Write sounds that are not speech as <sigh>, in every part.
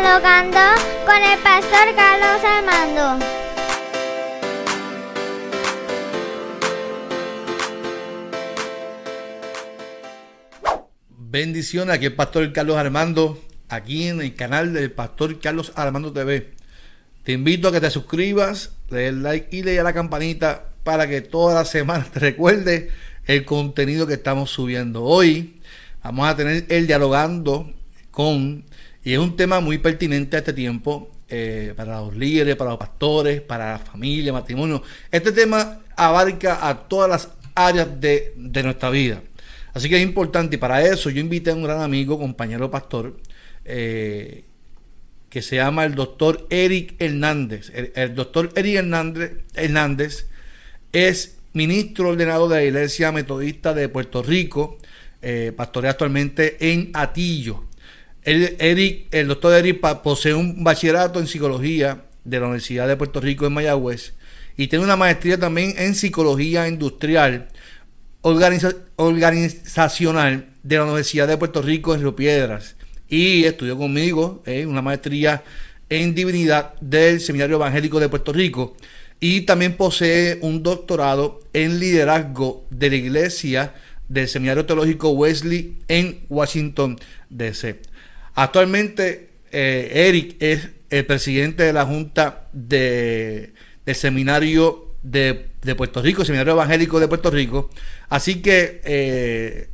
dialogando con el pastor Carlos Armando. Bendiciones, aquí el pastor Carlos Armando, aquí en el canal del pastor Carlos Armando TV. Te invito a que te suscribas, le des like y le des la campanita para que toda la semana te recuerde el contenido que estamos subiendo. Hoy vamos a tener el dialogando con, y es un tema muy pertinente a este tiempo, eh, para los líderes, para los pastores, para la familia, matrimonio. Este tema abarca a todas las áreas de, de nuestra vida. Así que es importante y para eso yo invité a un gran amigo, compañero pastor, eh, que se llama el doctor Eric Hernández. El, doctor Eric Hernández, Hernández es ministro ordenado de la Iglesia Metodista de Puerto Rico, eh, pastorea actualmente en Atillo. El, Eric, el doctor Eric posee un bachillerato en psicología de la Universidad de Puerto Rico en Mayagüez y tiene una maestría también en psicología industrial organizacional de la Universidad de Puerto Rico en Río Piedras y estudió conmigo eh, una maestría en divinidad del Seminario Evangélico de Puerto Rico y también posee un doctorado en liderazgo de la iglesia del Seminario Teológico Wesley en Washington, D.C. Actualmente eh, Eric es el presidente de la Junta de, del Seminario de, Puerto Rico, Seminario Evangélico de Puerto Rico. Así que eh,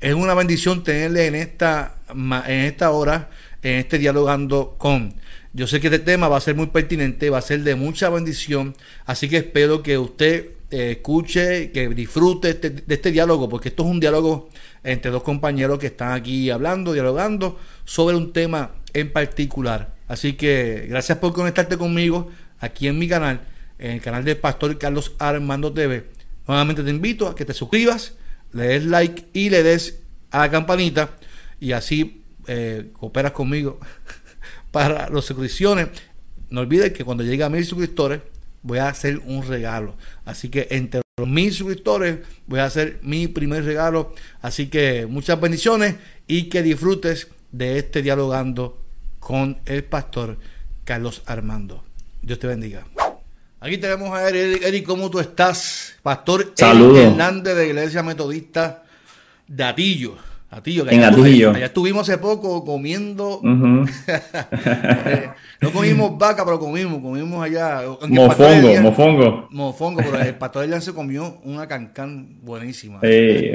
es una bendición tenerle en esta, en esta hora, en este dialogando con. Yo sé que este tema va a ser muy pertinente, va a ser de mucha bendición, así que espero que usted eh, escuche, que disfrute este, de este diálogo, porque esto es un diálogo entre dos compañeros que están aquí hablando, dialogando sobre un tema en particular. Así que gracias por conectarte conmigo aquí en mi canal en el canal del Pastor Carlos Armando TV. Nuevamente te invito a que te suscribas, le des like y le des a la campanita y así eh, cooperas conmigo <laughs> para las suscripciones. No olvides que cuando llegue a mil suscriptores voy a hacer un regalo. Así que entre los mil suscriptores voy a hacer mi primer regalo. Así que muchas bendiciones y que disfrutes de este dialogando con el pastor Carlos Armando. Dios te bendiga. Aquí tenemos a Eric. Eric, ¿cómo tú estás? Pastor Saludos. Hernández de Iglesia Metodista de Atillo. Atillo, que en Atillo. Allá estuvimos hace poco comiendo. <laughs> No comimos vaca, pero comimos, comimos allá. Mofongo, mofongo. Mofongo, pero el pastor Elian se comió una cancán buenísima. Sí,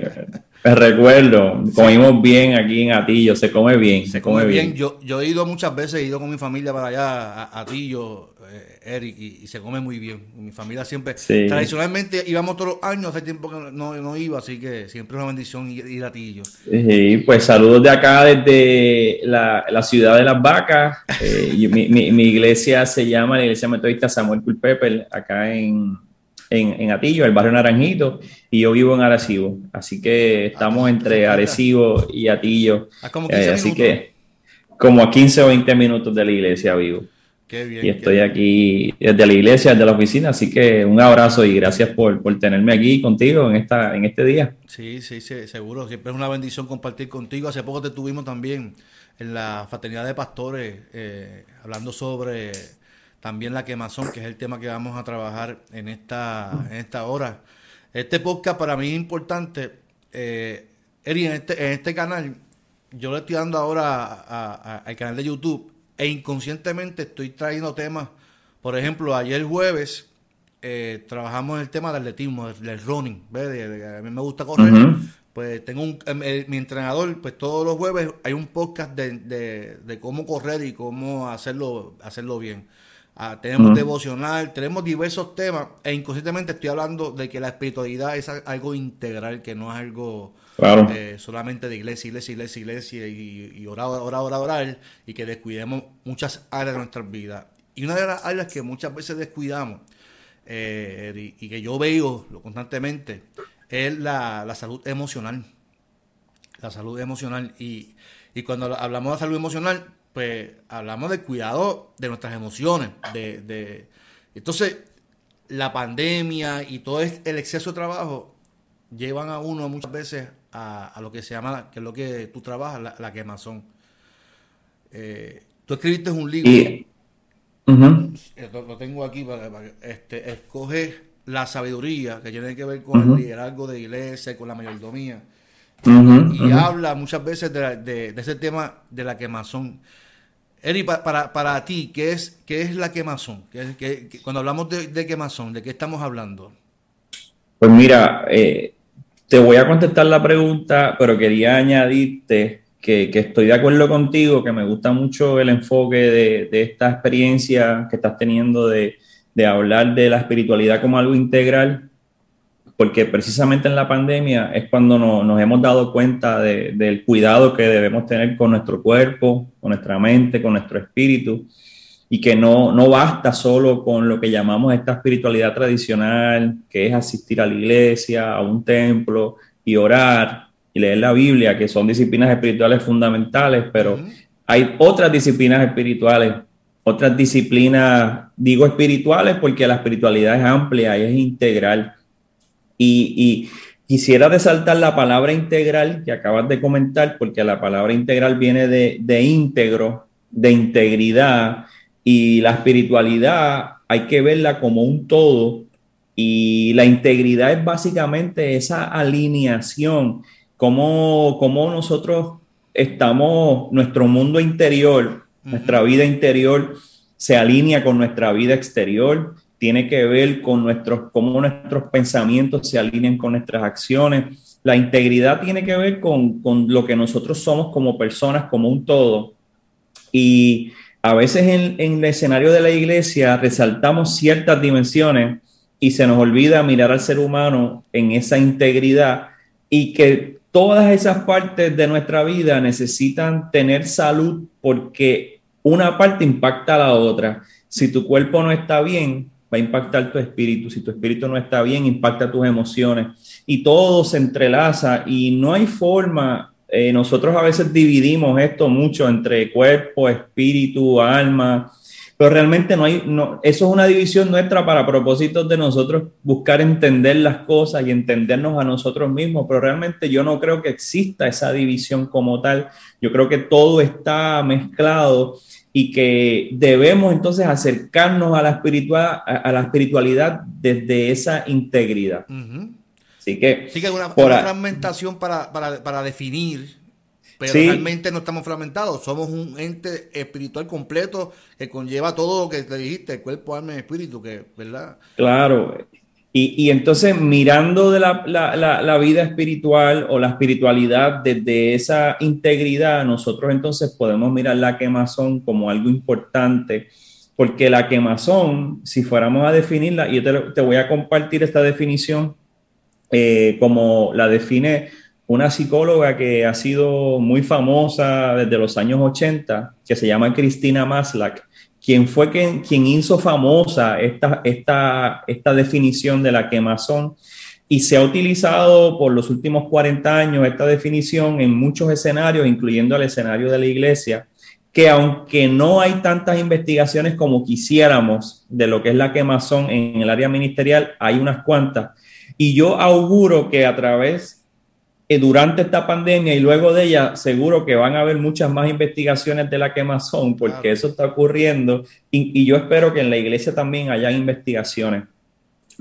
recuerdo, comimos bien aquí en Atillo, se come bien. Se, come, bien. Yo, yo he ido muchas veces, he ido con mi familia para allá, a Atillo, eh, Eric, y, se come muy bien. Mi familia siempre, tradicionalmente íbamos todos los años, hace tiempo que no, no iba, así que siempre es una bendición ir, a Tillo. Sí, pues saludos de acá desde la, la ciudad de las vacas. Eh, mi, mi, mi, iglesia se llama la Iglesia Metodista Samuel Culpepper, acá en, en, en, Atillo, el barrio Naranjito, y yo vivo en Arecibo. Así que estamos ah, entre Arecibo y Atillo. Ah, eh, así que como a 15 o 20 minutos de la iglesia vivo y estoy aquí desde la iglesia, desde la oficina, así que un abrazo y gracias por, por, tenerme aquí contigo en, esta, en este día. Sí, sí, sí, seguro, siempre es una bendición compartir contigo. Hace poco te tuvimos también en la fraternidad de pastores eh, hablando sobre también la quemazón, que es el tema que vamos a trabajar en esta, en esta hora. Este podcast para mí es importante. Eh, Eri, en este, en este canal, yo le estoy dando ahora al canal de YouTube e inconscientemente estoy trayendo temas. Por ejemplo, ayer jueves eh, trabajamos el tema del atletismo, del, running. a mí me gusta correr. Pues tengo un, em, mi entrenador, pues todos los jueves hay un podcast de, de, cómo correr y cómo hacerlo, hacerlo bien. Ah, tenemos devocional, tenemos diversos temas e inconscientemente estoy hablando de que la espiritualidad es algo integral, que no es algo eh, solamente de iglesia, iglesia, iglesia, iglesia y, orar, orar, orar, orar y que descuidemos muchas áreas de nuestras vidas. Y una de las áreas que muchas veces descuidamos eh, y, que yo veo constantemente es la, salud emocional. La salud emocional. Y, y cuando hablamos de salud emocional, pues hablamos del cuidado de nuestras emociones. De, de, entonces, la pandemia y todo el exceso de trabajo llevan a uno muchas veces a, lo que se llama, que es lo que tú trabajas, la, quemazón. Eh, Tú escribiste un libro. Y, lo, tengo aquí para, este, escoge la sabiduría que tiene que ver con el liderazgo de iglesia, con la mayordomía. y habla muchas veces de, ese tema de la quemazón. Eri, para, para, ti, ¿qué es, qué es la quemazón? ¿Qué, cuando hablamos de, quemazón, ¿de qué estamos hablando? Pues mira, eh, te voy a contestar la pregunta, pero quería añadirte que, estoy de acuerdo contigo, que me gusta mucho el enfoque de, de esta experiencia que estás teniendo de, de hablar de la espiritualidad como algo integral porque precisamente en la pandemia es cuando nos hemos dado cuenta del cuidado que debemos tener con nuestro cuerpo, con nuestra mente, con nuestro espíritu, y que no, no basta solo con lo que llamamos esta espiritualidad tradicional, que es asistir a la iglesia, a un templo y orar y leer la Biblia, que son disciplinas espirituales fundamentales, pero hay otras disciplinas espirituales, otras disciplinas, digo espirituales porque la espiritualidad es amplia y es integral. Y, quisiera resaltar la palabra integral que acabas de comentar, porque la palabra integral viene de, de íntegro, de integridad, y la espiritualidad hay que verla como un todo, y la integridad es básicamente esa alineación, como, como nosotros estamos, nuestro mundo interior, nuestra vida interior se alinea con nuestra vida exterior, tiene que ver con nuestros, cómo nuestros pensamientos se alinean con nuestras acciones. La integridad tiene que ver con, con lo que nosotros somos como personas, como un todo. Y a veces en, el escenario de la iglesia resaltamos ciertas dimensiones y se nos olvida mirar al ser humano en esa integridad y que todas esas partes de nuestra vida necesitan tener salud porque una parte impacta a la otra. Si tu cuerpo no está bien, va a impactar tu espíritu. Si tu espíritu no está bien, impacta tus emociones. Y todo se entrelaza y no hay forma. Eh, nosotros a veces dividimos esto mucho entre cuerpo, espíritu, alma, pero realmente no hay, no, eso es una división nuestra para propósitos de nosotros buscar entender las cosas y entendernos a nosotros mismos, pero realmente yo no creo que exista esa división como tal. Yo creo que todo está mezclado y que debemos entonces acercarnos a la, espiritual, a, la espiritualidad desde esa integridad. Así que... Sí que hay una, fragmentación para, para, para, definir, pero realmente no estamos fragmentados, somos un ente espiritual completo que conlleva todo lo que te dijiste, el cuerpo, alma y espíritu, que, ¿verdad? Claro, y, entonces mirando de la, vida espiritual o la espiritualidad desde esa integridad, nosotros entonces podemos mirar la quemazón como algo importante, porque la quemazón, si fuéramos a definirla, y yo te, voy a compartir esta definición eh, como la define una psicóloga que ha sido muy famosa desde los años 80, que se llama Cristina Maslach quien fue quien, quien hizo famosa esta, esta, esta definición de la quemazón y se ha utilizado por los últimos 40 años esta definición en muchos escenarios, incluyendo el escenario de la iglesia, que aunque no hay tantas investigaciones como quisiéramos de lo que es la quemazón en el área ministerial, hay unas cuantas. Y yo auguro que a través durante esta pandemia y luego de ella, seguro que van a haber muchas más investigaciones de la quemazón, porque eso está ocurriendo. Y, yo espero que en la iglesia también haya investigaciones.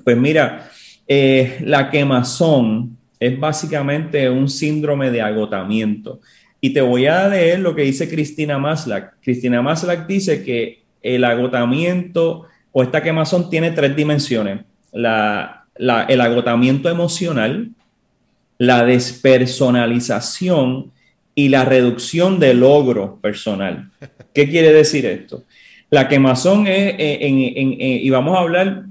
Pues mira, eh, la quemazón es básicamente un síndrome de agotamiento. Y te voy a leer lo que dice Cristina Maslach. Cristina Maslach dice que el agotamiento o esta quemazón tiene tres dimensiones. La, el agotamiento emocional, la despersonalización y la reducción del logro personal. ¿Qué quiere decir esto? La quemazón es, eh, eh, y vamos a hablar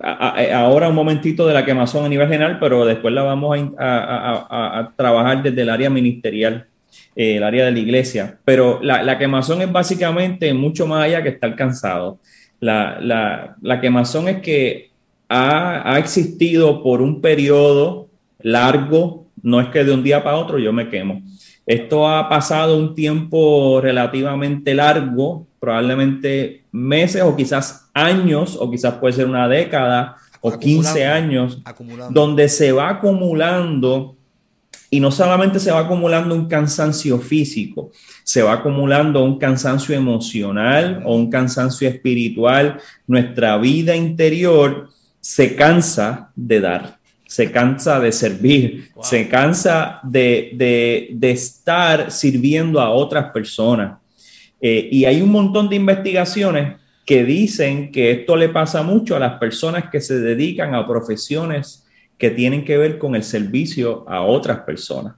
ahora un momentito de la quemazón a nivel general, pero después la vamos a, trabajar desde el área ministerial, eh, el área de la iglesia. Pero la, quemazón es básicamente mucho más allá que estar cansado. La, quemazón es que ha, ha existido por un periodo largo, no es que de un día para otro yo me quemo. Esto ha pasado un tiempo relativamente largo, probablemente meses o quizás años, o quizás puede ser una década o 15 años, donde se va acumulando Y no solamente se va acumulando un cansancio físico, se va acumulando un cansancio emocional o un cansancio espiritual. Nuestra vida interior se cansa de dar, se cansa de servir, se cansa de, estar sirviendo a otras personas. Eh, y hay un montón de investigaciones que dicen que esto le pasa mucho a las personas que se dedican a profesiones que tienen que ver con el servicio a otras personas.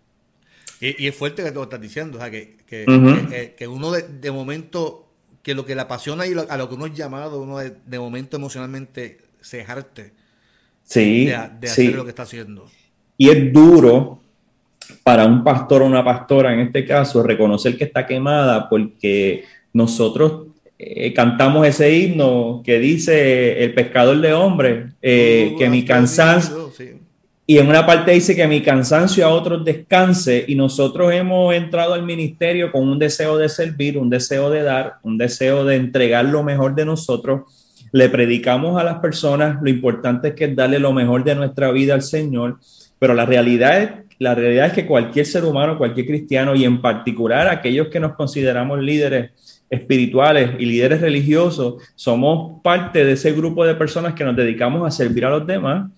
Y, es fuerte que tú estás diciendo, o sea, que, que, que, uno de, momento, que lo que le apasiona y a lo que uno es llamado, uno de, momento emocionalmente se jarte sí, de, hacer lo que está haciendo. Y es duro para un pastor o una pastora, en este caso, reconocer que está quemada porque nosotros eh, cantamos ese himno que dice el pescador de hombres, eh, uh, que mi cansancio, y en una parte dice que mi cansancio a otros descanse y nosotros hemos entrado al ministerio con un deseo de servir, un deseo de dar, un deseo de entregar lo mejor de nosotros. Le predicamos a las personas, lo importante es que darle lo mejor de nuestra vida al Señor, pero la realidad es, la realidad es que cualquier ser humano, cualquier cristiano y en particular aquellos que nos consideramos líderes espirituales y líderes religiosos, somos parte de ese grupo de personas que nos dedicamos a servir a los demás.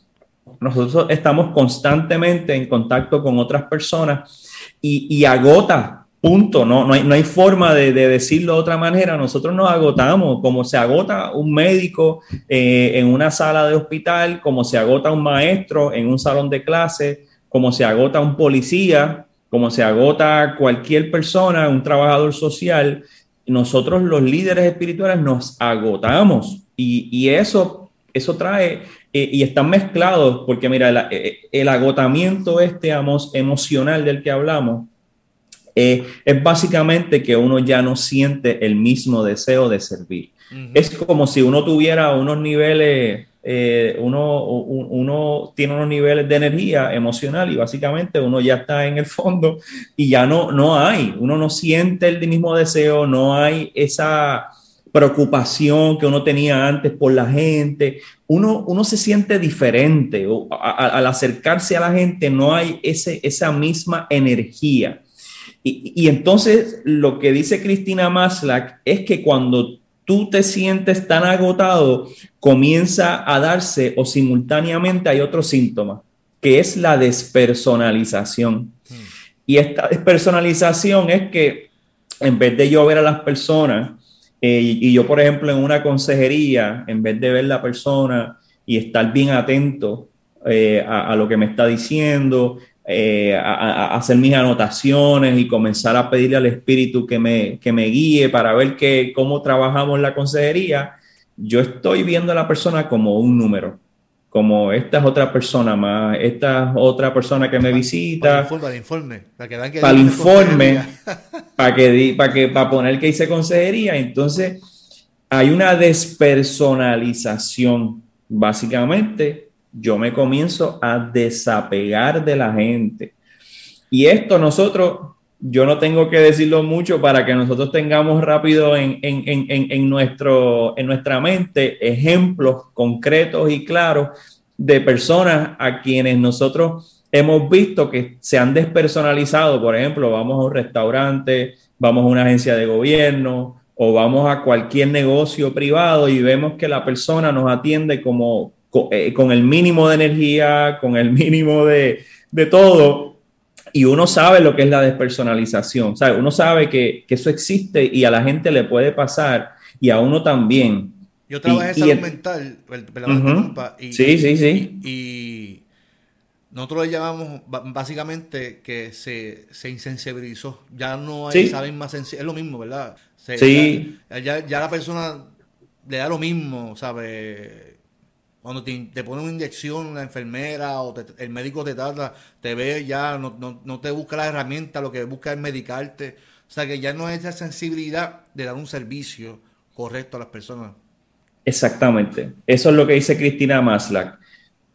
Nosotros estamos constantemente en contacto con otras personas y, agota, punto. No, no, hay, no hay forma de, decirlo de otra manera. Nosotros nos agotamos, como se agota un médico eh, en una sala de hospital, como se agota un maestro en un salón de clase, como se agota un policía, como se agota cualquier persona, un trabajador social. Nosotros los líderes espirituales nos agotamos y, eso, eso trae eh, y están mezclados, porque mira, eh, el, agotamiento este emocional del que hablamos eh, es básicamente que uno ya no siente el mismo deseo de servir. Es como si uno tuviera unos niveles, uno, uno, tiene unos niveles de energía emocional y básicamente uno ya está en el fondo y ya no, no hay, uno no siente el mismo deseo, no hay esa preocupación que uno tenía antes por la gente, uno, uno se siente diferente. al acercarse a la gente no hay ese, esa misma energía. Y, entonces lo que dice Cristina Maslach es que cuando tú te sientes tan agotado, comienza a darse o simultáneamente hay otro síntoma, que es la despersonalización. Hmm. Y esta despersonalización es que en vez de yo ver a las personas eh, y, yo, por ejemplo, en una consejería, en vez de ver la persona y estar bien atento eh, a, lo que me está diciendo, eh, a, hacer mis anotaciones y comenzar a pedirle al espíritu que me, que me guíe para ver que, cómo trabajamos la consejería, yo estoy viendo a la persona como un número como esta es otra persona más, esta es otra persona que me visita. Para el informe, para, que para el informe, para que, para que para poner que hice consejería. Entonces, hay una despersonalización. Básicamente, yo me comienzo a desapegar de la gente. Y esto nosotros yo no tengo que decirlo mucho para que nosotros tengamos rápido en, nuestro, en nuestra mente ejemplos concretos y claros de personas a quienes nosotros hemos visto que se han despersonalizado. Por ejemplo, vamos a un restaurante, vamos a una agencia de gobierno o vamos a cualquier negocio privado y vemos que la persona nos atiende como con, eh, el mínimo de energía, con el mínimo de, de todo y uno sabe lo que es la despersonalización, ¿sabe? Uno sabe que, eso existe y a la gente le puede pasar y a uno también. Yo trabajé en salud mental, y, sí, sí, sí. Y, nosotros le llamamos básicamente que se, insensibilizó. Ya no hay, saben más Es lo mismo, ¿verdad? sí. Ya, ya, la persona le da lo mismo, ¿sabe? Cuando te, te pone una inyección, una enfermera o el médico te trata, te ve ya, no, te busca la herramienta, lo que busca es medicarte. O sea que ya no es esa sensibilidad de dar un servicio correcto a las personas. Exactamente. Eso es lo que dice Cristina Maslach.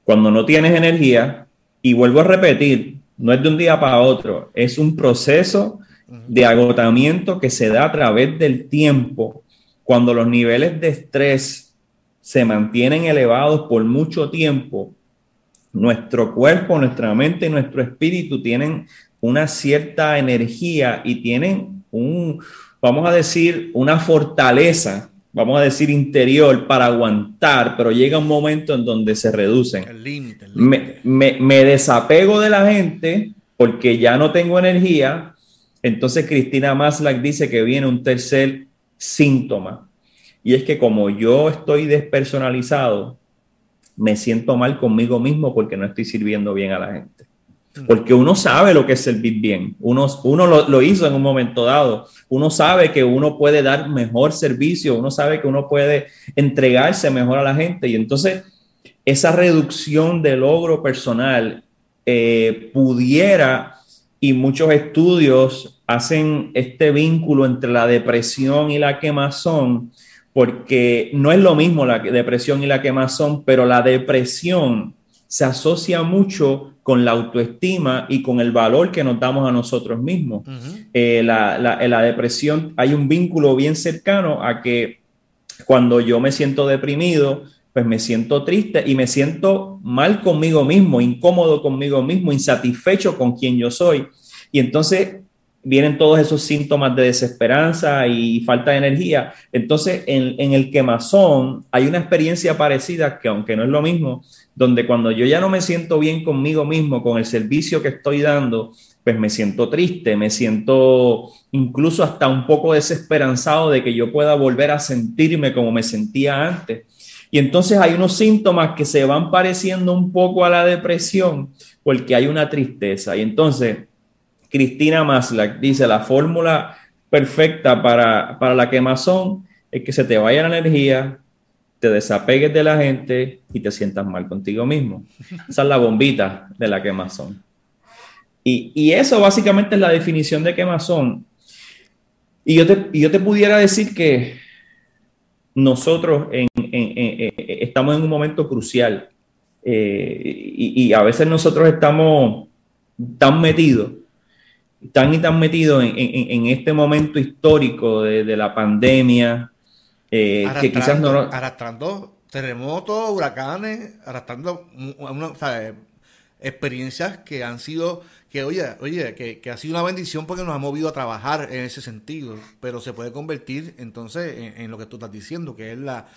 Cuando no tienes energía, y vuelvo a repetir, no es de un día para otro, es un proceso de agotamiento que se da a través del tiempo. Cuando los niveles de estrés se mantienen elevados por mucho tiempo, nuestro cuerpo, nuestra mente y nuestro espíritu tienen una cierta energía y tienen un, vamos a decir, una fortaleza, vamos a decir, interior para aguantar, pero llega un momento en donde se reducen. El límite. Me, me desapego de la gente porque ya no tengo energía. Entonces Cristina Maslach dice que viene un tercer síntoma. Y es que como yo estoy despersonalizado, me siento mal conmigo mismo porque no estoy sirviendo bien a la gente. Mm. Porque uno sabe lo que es servir bien, uno, uno lo, lo, hizo en un momento dado, uno sabe que uno puede dar mejor servicio, uno sabe que uno puede entregarse mejor a la gente y entonces esa reducción de logro personal eh, pudiera, y muchos estudios hacen este vínculo entre la depresión y la quemazón, porque no es lo mismo la depresión y la quemazón, pero la depresión se asocia mucho con la autoestima y con el valor que nos damos a nosotros mismos. Eh, la, la, depresión hay un vínculo bien cercano a que cuando yo me siento deprimido, pues me siento triste y me siento mal conmigo mismo, incómodo conmigo mismo, insatisfecho con quien yo soy. Y entonces vienen todos esos síntomas de desesperanza y falta de energía. Entonces, en, el quemazón hay una experiencia parecida que, aunque no es lo mismo, donde cuando yo ya no me siento bien conmigo mismo, con el servicio que estoy dando, pues me siento triste, me siento incluso hasta un poco desesperanzado de que yo pueda volver a sentirme como me sentía antes. Y entonces hay unos síntomas que se van pareciendo un poco a la depresión porque hay una tristeza. Y entonces Cristina Maslach dice, la fórmula perfecta para, la quemazón es que se te vaya la energía, te desapegues de la gente y te sientas mal contigo mismo. <laughs> Esa es la bombita de la quemazón. Y, eso básicamente es la definición de quemazón. Y yo te, yo te pudiera decir que nosotros estamos en un momento crucial eh, y, y, a veces nosotros estamos tan metidos tan y tan metidos en, este momento histórico de, la pandemia, eh, que quizás no... Arrastrando terremotos, huracanes, arrastrando experiencias que han sido, que oye, oye, que, ha sido una bendición porque nos ha movido a trabajar en ese sentido, pero se puede convertir entonces en, lo que tú estás diciendo, que es la,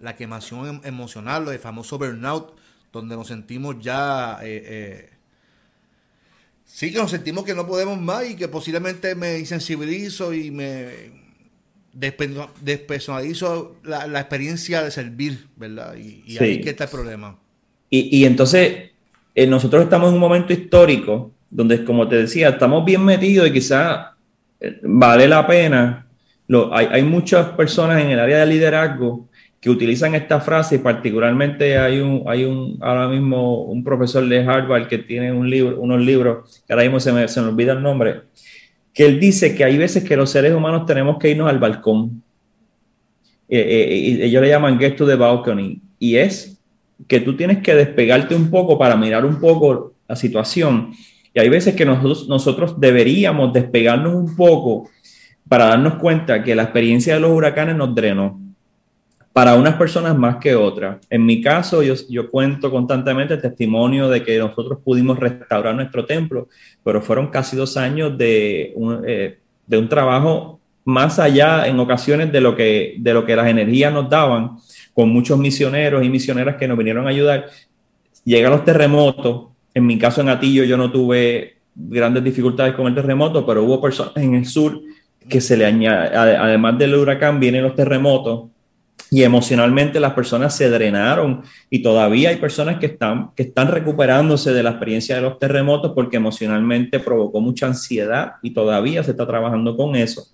la quemación em, emocional, el famoso burnout, donde nos sentimos ya... Eh, eh, Sí, que nos sentimos que no podemos más y que posiblemente me insensibilizo y me despersonalizo la, la experiencia de servir, ¿verdad? Y, ahí que está el problema. Y, y entonces, eh, nosotros estamos en un momento histórico donde, como te decía, estamos bien metidos y quizás eh, vale la pena. Lo, hay, hay muchas personas en el área de liderazgo que utilizan esta frase y particularmente hay un, hay un, ahora mismo un profesor de Harvard que tiene un libro, unos libros, que ahora mismo se me, se me olvida el nombre, que él dice que hay veces que los seres humanos tenemos que irnos al balcón. Eh, eh, ellos le llaman get to the balcony. Y es que tú tienes que despegarte un poco para mirar un poco la situación. Y hay veces que nosotros, nosotros deberíamos despegarnos un poco para darnos cuenta que la experiencia de los huracanes nos drenó para unas personas más que otras. En mi caso, yo, yo cuento constantemente el testimonio de que nosotros pudimos restaurar nuestro templo, pero fueron casi dos años de un, eh, de un trabajo más allá en ocasiones de lo, que, de lo que las energías nos daban, con muchos misioneros y misioneras que nos vinieron a ayudar. Llegan los terremotos, en mi caso en Atillo yo no tuve grandes dificultades con el terremoto, pero hubo personas en el sur que se le añade, además del huracán, vienen los terremotos y emocionalmente las personas se drenaron y todavía hay personas que están, que están recuperándose de la experiencia de los terremotos porque emocionalmente provocó mucha ansiedad y todavía se está trabajando con eso.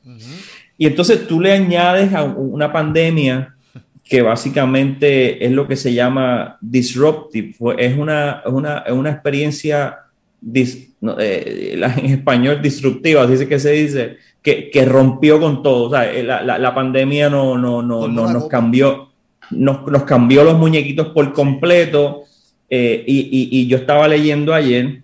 Y entonces tú le añades a una pandemia que básicamente es lo que se llama disruptive, es una, una, una experiencia eh, en español disruptiva, así que se dice, que, rompió con todo. O sea, eh, la, pandemia no, no, no, nos cambió, nos, nos, cambió los muñequitos por completo. Eh, y, yo estaba leyendo ayer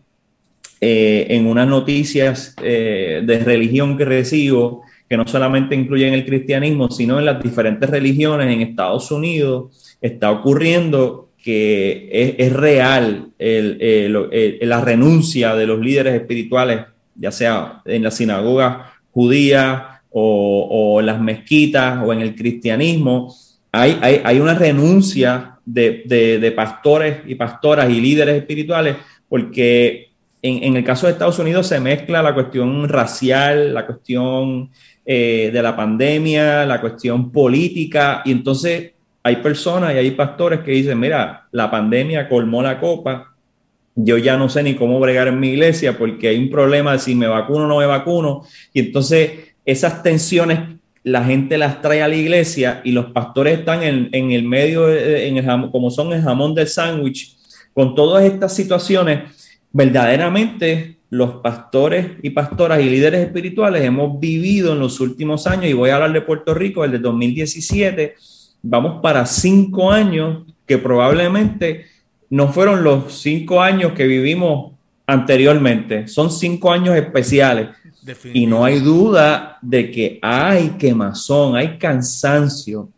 eh, en unas noticias de religión que recibo, que no solamente incluyen el cristianismo, sino en las diferentes religiones en Estados Unidos, está ocurriendo que es, real la renuncia de los líderes espirituales, ya sea en la sinagoga judía o, en las mezquitas o en el cristianismo, hay, hay, una renuncia de, pastores y pastoras y líderes espirituales porque en, el caso de Estados Unidos se mezcla la cuestión racial, la cuestión eh, de la pandemia, la cuestión política, y entonces hay personas y hay pastores que dicen, mira, la pandemia colmó la copa, yo ya no sé ni cómo bregar en mi iglesia porque hay un problema de si me vacuno o no me vacuno, y entonces esas tensiones la gente las trae a la iglesia y los pastores están en, el medio, en el, como son el jamón del sándwich, con todas estas situaciones verdaderamente los pastores y pastoras y líderes espirituales hemos vivido en los últimos años, y voy a hablar de Puerto Rico, el de 2017, vamos para cinco años que probablemente no fueron los cinco años que vivimos anteriormente, son cinco años especiales. Y no hay duda de que hay quemazón, hay cansancio.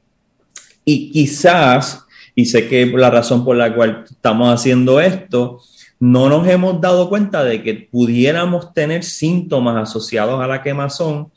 Y quizás, y sé que la razón por la cual estamos haciendo esto, no nos hemos dado cuenta de que pudiéramos tener síntomas asociados a la quemazón.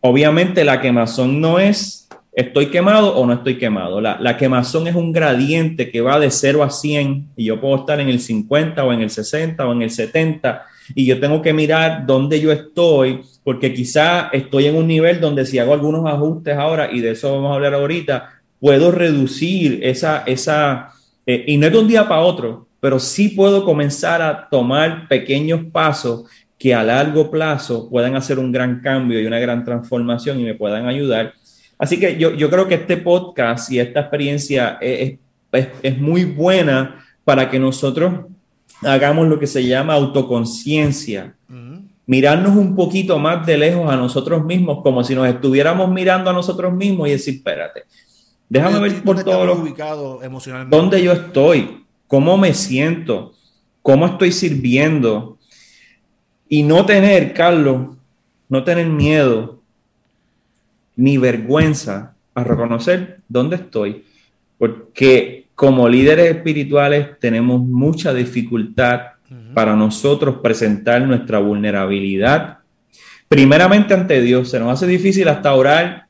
Obviamente la quemazón no es estoy quemado o no estoy quemado. La, quemazón es un gradiente que va de 0 a 100 y yo puedo estar en el 50 o en el 60 o en el 70 y yo tengo que mirar dónde yo estoy porque quizá estoy en un nivel donde si hago algunos ajustes ahora y de eso vamos a hablar ahorita, puedo reducir esa, esa, eh, y no es de un día para otro, pero sí puedo comenzar a tomar pequeños pasos que a largo plazo puedan hacer un gran cambio y una gran transformación y me puedan ayudar. Así que yo, yo creo que este podcast y esta experiencia es, es, es muy buena para que nosotros hagamos lo que se llama autoconciencia. Mirarnos un poquito más de lejos a nosotros mismos, como si nos estuviéramos mirando a nosotros mismos y decir, espérate, déjame ver por todo lo ubicado emocionalmente. ¿Dónde yo estoy? cómo me siento, cómo estoy sirviendo. Y no tener, Carlos, no tener miedo ni vergüenza a reconocer dónde estoy. Porque como líderes espirituales tenemos mucha dificultad para nosotros presentar nuestra vulnerabilidad. Primeramente ante Dios, se nos hace difícil hasta orar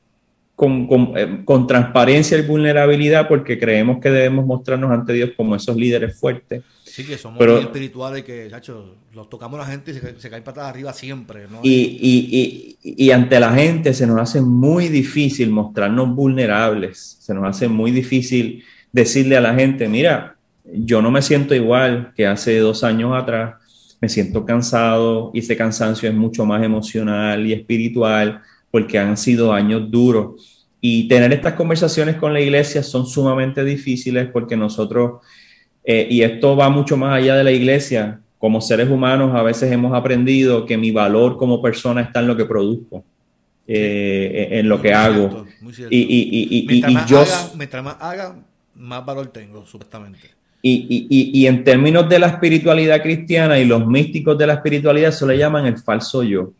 eh, con, transparencia y vulnerabilidad porque creemos que debemos mostrarnos ante Dios como esos líderes fuertes. Sí, que somos muy espirituales que, chacho, los tocamos a la gente y se, se caen patas arriba siempre. Y, y, ante la gente se nos hace muy difícil mostrarnos vulnerables, se nos hace muy difícil decirle a la gente, mira, yo no me siento igual que hace dos años atrás, me siento cansado y ese cansancio es mucho más emocional y espiritual porque han sido años duros y tener estas conversaciones con la iglesia son sumamente difíciles porque nosotros, eh, y esto va mucho más allá de la iglesia, como seres humanos a veces hemos aprendido que mi valor como persona está en lo que produzco, eh, en lo que hago. y, y, y, y yo... mientras más haga, más valor tengo, supuestamente. Y, en términos de la espiritualidad cristiana y los místicos de la espiritualidad, se le llaman el falso yo.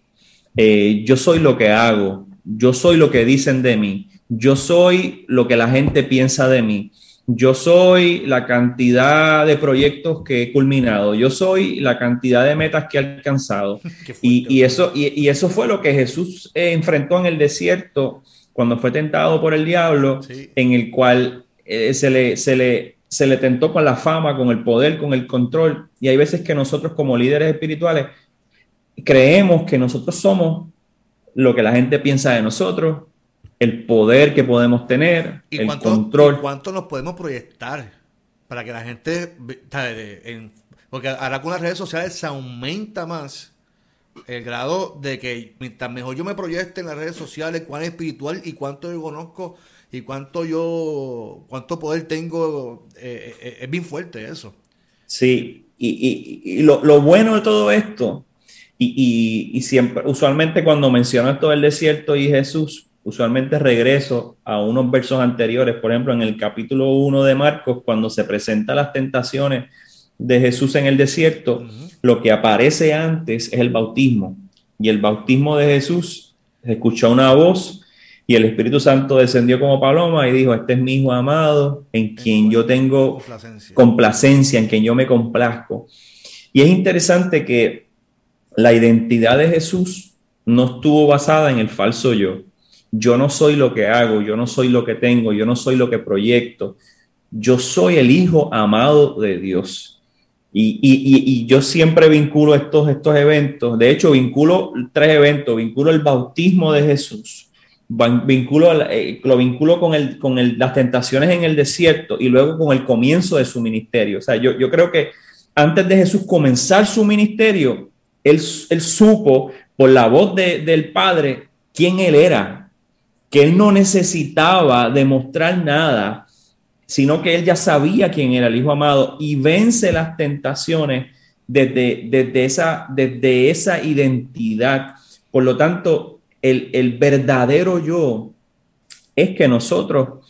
Eh, yo soy lo que hago, yo soy lo que dicen de mí, yo soy lo que la gente piensa de mí. Yo soy la cantidad de proyectos que he culminado. Yo soy la cantidad de metas que he alcanzado. <laughs> y, eso, y, eso fue lo que Jesús eh, enfrentó en el desierto cuando fue tentado por el diablo, en el cual eh, se, le, se, le, se le tentó con la fama, con el poder, con el control. Y hay veces que nosotros como líderes espirituales creemos que nosotros somos lo que la gente piensa de nosotros, el poder que podemos tener, el control. ¿Cuánto nos podemos proyectar para que la gente, porque ahora con las redes sociales se aumenta más el grado de que mientras mejor yo me proyecte en las redes sociales, cuán espiritual y cuánto yo conozco y cuánto yo, cuánto poder tengo, eh, eh, es bien fuerte eso. Sí, y, lo, lo bueno de todo esto y, siempre, usualmente cuando menciono todo el desierto y Jesús, usualmente regreso a unos versos anteriores, por ejemplo, en el capítulo 1 de Marcos, cuando se presentan las tentaciones de Jesús en el desierto, lo que aparece antes es el bautismo. Y el bautismo de Jesús, se escuchó una voz Y el Espíritu Santo descendió como paloma y dijo, este es mi Hijo amado, en quien yo tengo complacencia. complacencia, en quien yo me complazco. Y es interesante que la identidad de Jesús no estuvo basada en el falso yo. Yo no soy lo que hago, yo no soy lo que tengo, yo no soy lo que proyecto. Yo soy el Hijo amado de Dios. Y, yo siempre vinculo estos, estos eventos, de hecho vinculo tres eventos, vinculo el bautismo de Jesús, vinculo, eh, lo vinculo con, el, con las tentaciones en el desierto y luego con el comienzo de su ministerio. O sea, yo, yo creo que antes de Jesús comenzar su ministerio, él, él supo por la voz del Padre quién él era, que él no necesitaba demostrar nada sino que él ya sabía quién era el Hijo amado y vence las tentaciones desde, desde, esa, desde esa identidad. Por lo tanto, el, el verdadero yo es que nosotros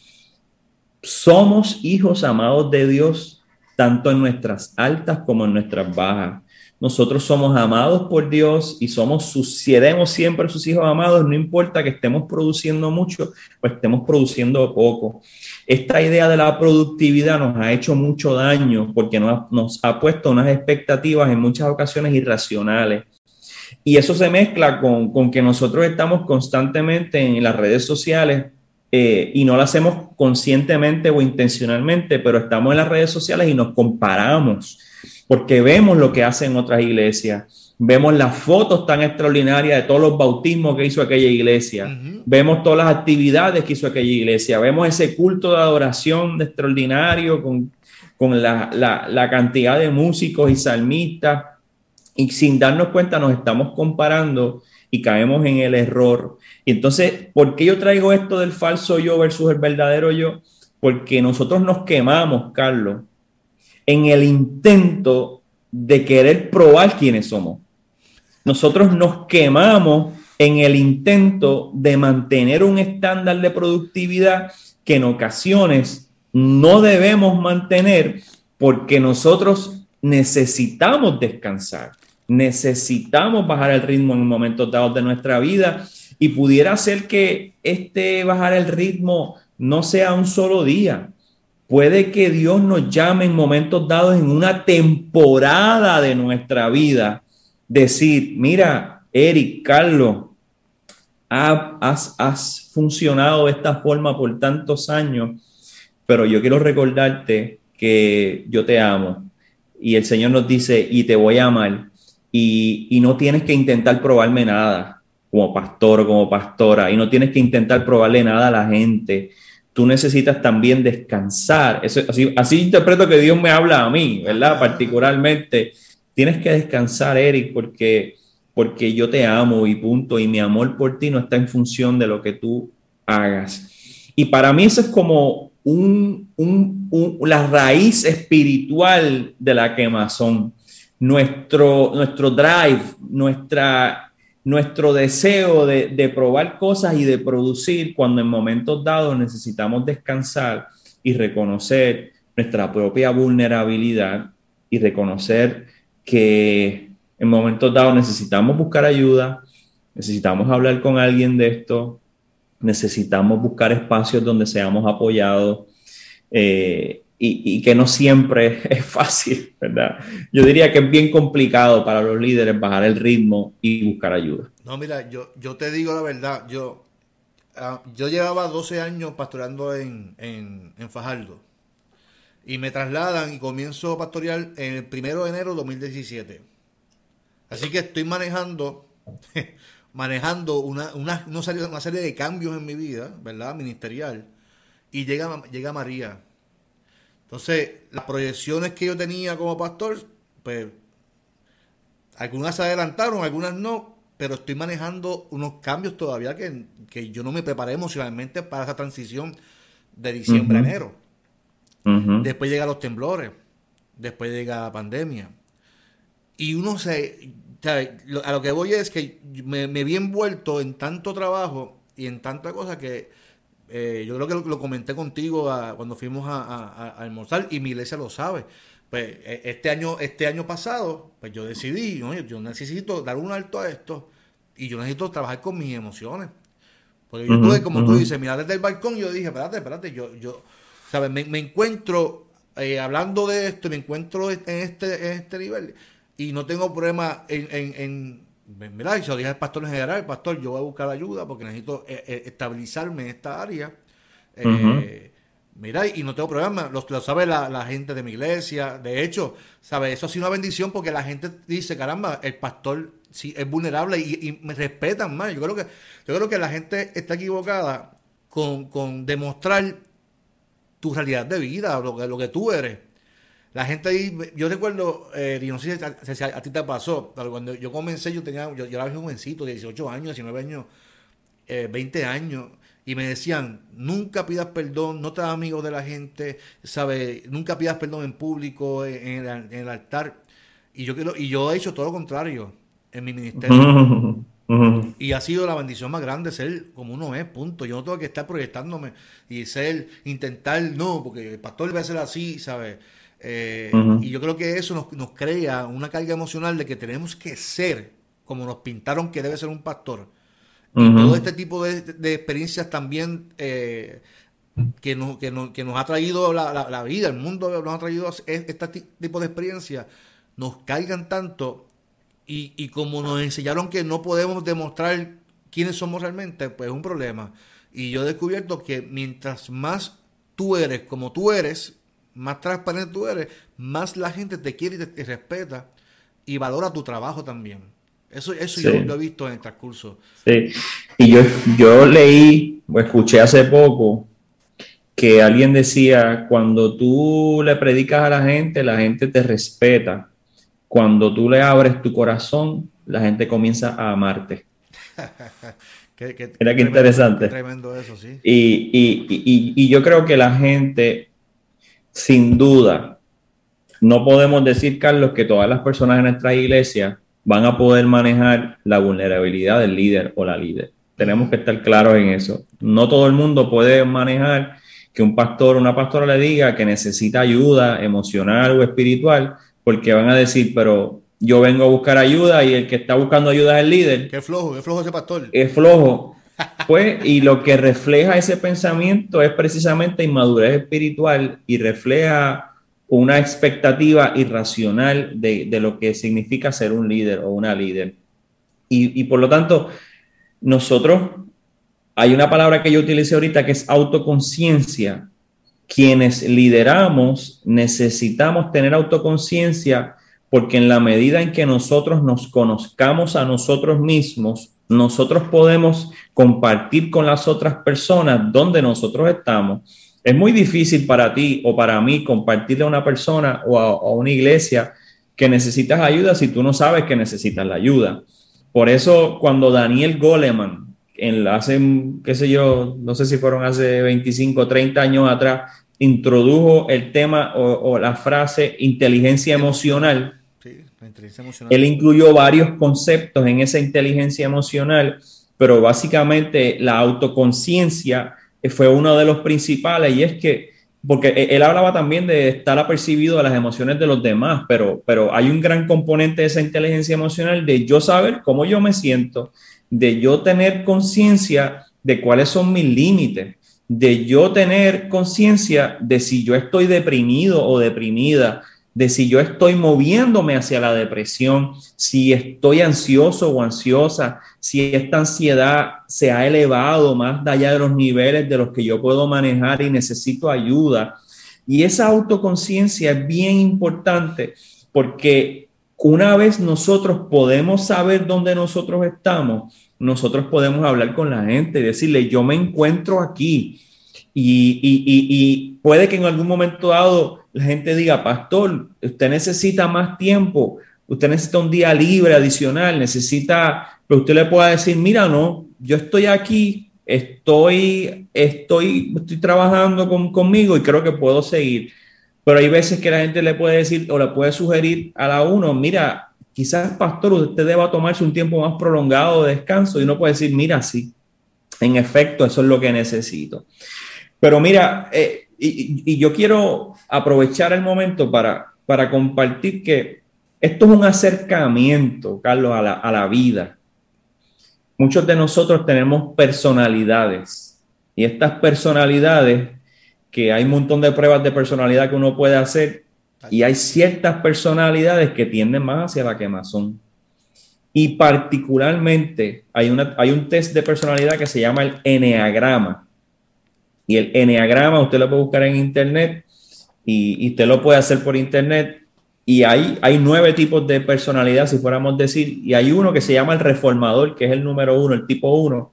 somos hijos amados de Dios, tanto en nuestras altas como en nuestras bajas. Nosotros somos amados por Dios y somos sus, seremos siempre sus hijos amados, no importa que estemos produciendo mucho o estemos produciendo poco. Esta idea de la productividad nos ha hecho mucho daño porque nos, ha puesto unas expectativas en muchas ocasiones irracionales. Y eso se mezcla con, que nosotros estamos constantemente en las redes sociales eh, y no lo hacemos conscientemente o intencionalmente, pero estamos en las redes sociales y nos comparamos porque vemos lo que hacen otras iglesias, vemos las fotos tan extraordinarias de todos los bautismos que hizo aquella iglesia, vemos todas las actividades que hizo aquella iglesia, vemos ese culto de adoración de extraordinario con, con la, la cantidad de músicos y salmistas, y sin darnos cuenta nos estamos comparando y caemos en el error. Y entonces, ¿por qué yo traigo esto del falso yo versus el verdadero yo? Porque nosotros nos quemamos, Carlos, en el intento de querer probar quiénes somos. Nosotros nos quemamos en el intento de mantener un estándar de productividad que en ocasiones no debemos mantener porque nosotros necesitamos descansar, necesitamos bajar el ritmo en momentos dados de nuestra vida y pudiera ser que este bajar el ritmo no sea un solo día, Puede que Dios nos llame en momentos dados en una temporada de nuestra vida. Decir, mira, Eric, Carlos, has, has funcionado de esta forma por tantos años, pero yo quiero recordarte que yo te amo. Y el Señor nos dice, y te voy a amar. Y, y no tienes que intentar probarme nada como pastor o como pastora, y no tienes que intentar probarle nada a la gente tú necesitas también descansar. Eso, así, así interpreto que Dios me habla a mí, ¿verdad? Particularmente, tienes que descansar, Eric, porque, porque yo te amo y punto, y mi amor por ti no está en función de lo que tú hagas. Y para mí eso es como un, un, la raíz espiritual de la quemazón. Nuestro, nuestro drive, nuestra nuestro deseo de, probar cosas y de producir cuando en momentos dados necesitamos descansar y reconocer nuestra propia vulnerabilidad y reconocer que en momentos dados necesitamos buscar ayuda, necesitamos hablar con alguien de esto, necesitamos buscar espacios donde seamos apoyados. Eh, y, que no siempre <laughs> es fácil, ¿verdad? Yo diría que es bien complicado para los líderes bajar el ritmo y buscar ayuda. No, mira, yo, te digo la verdad, yo, ah, yo llevaba 12 años pastoreando en, en, Fajardo y me trasladan y comienzo a pastorear el primero de enero de 2017. Así que estoy manejando, <laughs> manejando una, una, una, serie, una serie de cambios en mi vida, ¿verdad? Ministerial. Y llega, llega María entonces, las proyecciones que yo tenía como pastor, pues algunas se adelantaron, algunas no, pero estoy manejando unos cambios todavía que, yo no me preparé emocionalmente para esa transición de diciembre a enero. Después llegan los temblores, después llega la pandemia. Y uno se... A lo que voy es que me, me vi envuelto en tanto trabajo y en tanta cosa que eh, yo creo que lo, comenté contigo cuando fuimos a, almorzar y mi iglesia lo sabe. Pues e, este año, este año pasado, pues yo decidí, yo necesito dar un alto a esto y yo necesito trabajar con mis emociones. Porque yo tuve, como tú dices, mirar desde el balcón, yo dije, espérate, espérate, yo, yo, ¿sabes? Me, encuentro eh, hablando de esto, me encuentro en este, en este nivel y no tengo problema en, en, en mira, y se lo dije al pastor en general, pastor, yo voy a buscar ayuda porque necesito eh, eh, estabilizarme en esta área. Mira, y no tengo problema, lo, lo sabe la, gente de mi iglesia. De hecho, sabe, eso ha sido una bendición porque la gente dice, caramba, el pastor sí es vulnerable y, me respetan más. Yo creo que, yo creo que la gente está equivocada con, con demostrar tu realidad de vida, lo que, lo que tú eres. La gente ahí, yo recuerdo, eh, y no sé si a, ti te pasó, pero cuando yo comencé, yo tenía, yo, yo era un jovencito, 18 años, 19 años, eh, 20 años, y me decían, nunca pidas perdón, no te hagas amigo de la gente, ¿sabe? Nunca pidas perdón en público, en, el, altar. Y yo, quiero, y yo he hecho todo lo contrario en mi ministerio. <laughs> Y ha sido la bendición más grande ser como uno es, punto. Yo no tengo que estar proyectándome y ser, intentar, no, porque el pastor a ser así, ¿sabes? Eh, y yo creo que eso nos, nos crea una carga emocional de que tenemos que ser como nos pintaron que debe ser un pastor. Todo este tipo de, experiencias también eh, que, nos, que, nos, que, nos, ha traído la, vida, el mundo nos ha traído este tipo de experiencias, nos caigan tanto y, y como nos enseñaron que no podemos demostrar quiénes somos realmente, pues es un problema. Y yo he descubierto que mientras más tú eres como tú eres, más transparente tú eres, más la gente te quiere y te respeta y valora tu trabajo también. Eso, eso yo lo he visto en el transcurso. Sí, y yo, yo leí o escuché hace poco que alguien decía, cuando tú le predicas a la gente, la gente te respeta. Cuando tú le abres tu corazón, la gente comienza a amarte. <laughs> Mira qué interesante. tremendo eso, sí. Y, y, y, y yo creo que la gente, sin duda, no podemos decir, Carlos, que todas las personas en nuestra iglesia van a poder manejar la vulnerabilidad del líder o la líder. Tenemos que estar claros en eso. No todo el mundo puede manejar que un pastor o una pastora le diga que necesita ayuda emocional o espiritual, porque van a decir, pero yo vengo a buscar ayuda y el que está buscando ayuda es el líder. Qué flojo, qué flojo ese pastor. Es flojo. Pues, y lo que refleja ese pensamiento es precisamente inmadurez espiritual y refleja una expectativa irracional de, lo que significa ser un líder o una líder. Y, por lo tanto, nosotros, hay una palabra que yo utilicé ahorita que es autoconciencia. Quienes lideramos necesitamos tener autoconciencia porque en la medida en que nosotros nos conozcamos a nosotros mismos, nosotros podemos compartir con las otras personas donde nosotros estamos es muy difícil para ti o para mí compartirle a una persona o a, una iglesia que necesitas ayuda si tú no sabes que necesitas la ayuda. Por eso cuando Daniel Goleman, en hace, qué sé yo, no sé si fueron hace 25 o 30 años atrás, introdujo el tema o, la frase inteligencia emocional. Él incluyó varios conceptos en esa inteligencia emocional, pero básicamente la autoconciencia fue uno de los principales y es que, porque e, él hablaba también de estar apercibido de las emociones de los demás, pero, pero hay un gran componente de esa inteligencia emocional de yo saber cómo yo me siento, de yo tener conciencia de cuáles son mis límites, de yo tener conciencia de si yo estoy deprimido o deprimida, de si yo estoy moviéndome hacia la depresión, si estoy ansioso o ansiosa, si esta ansiedad se ha elevado más allá de los niveles de los que yo puedo manejar y necesito ayuda. Y esa autoconciencia es bien importante porque una vez nosotros podemos saber dónde nosotros estamos, nosotros podemos hablar con la gente y decirle, yo me encuentro aquí. Y, y puede que en algún momento dado la gente diga, pastor, usted necesita más tiempo, usted necesita un día libre adicional, necesita, pero usted le pueda decir, mira, no, yo estoy aquí, estoy, estoy, estoy trabajando con, conmigo y creo que puedo seguir. Pero hay veces que la gente le puede decir o le puede sugerir a la uno, mira, quizás, pastor, usted deba tomarse un tiempo más prolongado de descanso y uno puede decir, mira, sí, en efecto, eso es lo que necesito. Pero mira, eh, y, yo quiero aprovechar el momento para, para compartir que esto es un acercamiento, Carlos, a la, vida. muchos de nosotros tenemos personalidades y estas personalidades, que hay un montón de pruebas de personalidad que uno puede hacer y hay ciertas personalidades que tienden más hacia la quemazón. Y particularmente hay, una, hay un test de personalidad que se llama el Enneagrama. Y el Enneagrama usted lo puede buscar en internet y, y usted lo puede hacer por internet y hay, hay nueve tipos de personalidad, si fuéramos decir, y hay uno que se llama el reformador, que es el número uno, el tipo uno,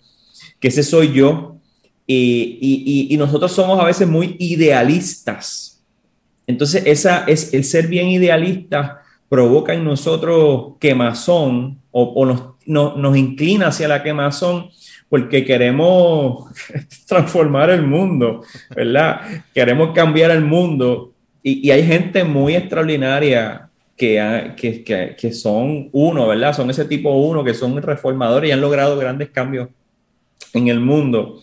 que ese soy yo. Y, y, y nosotros somos a veces muy idealistas. Entonces, esa es el ser bien idealista provoca en nosotros quemazón o, o nos, no, nos inclina hacia la quemazón porque queremos <laughs> transformar el mundo, ¿verdad? Queremos cambiar el mundo y, hay gente muy extraordinaria que, que, que, son uno, ¿verdad? Son ese tipo uno, que son reformadores y han logrado grandes cambios en el mundo.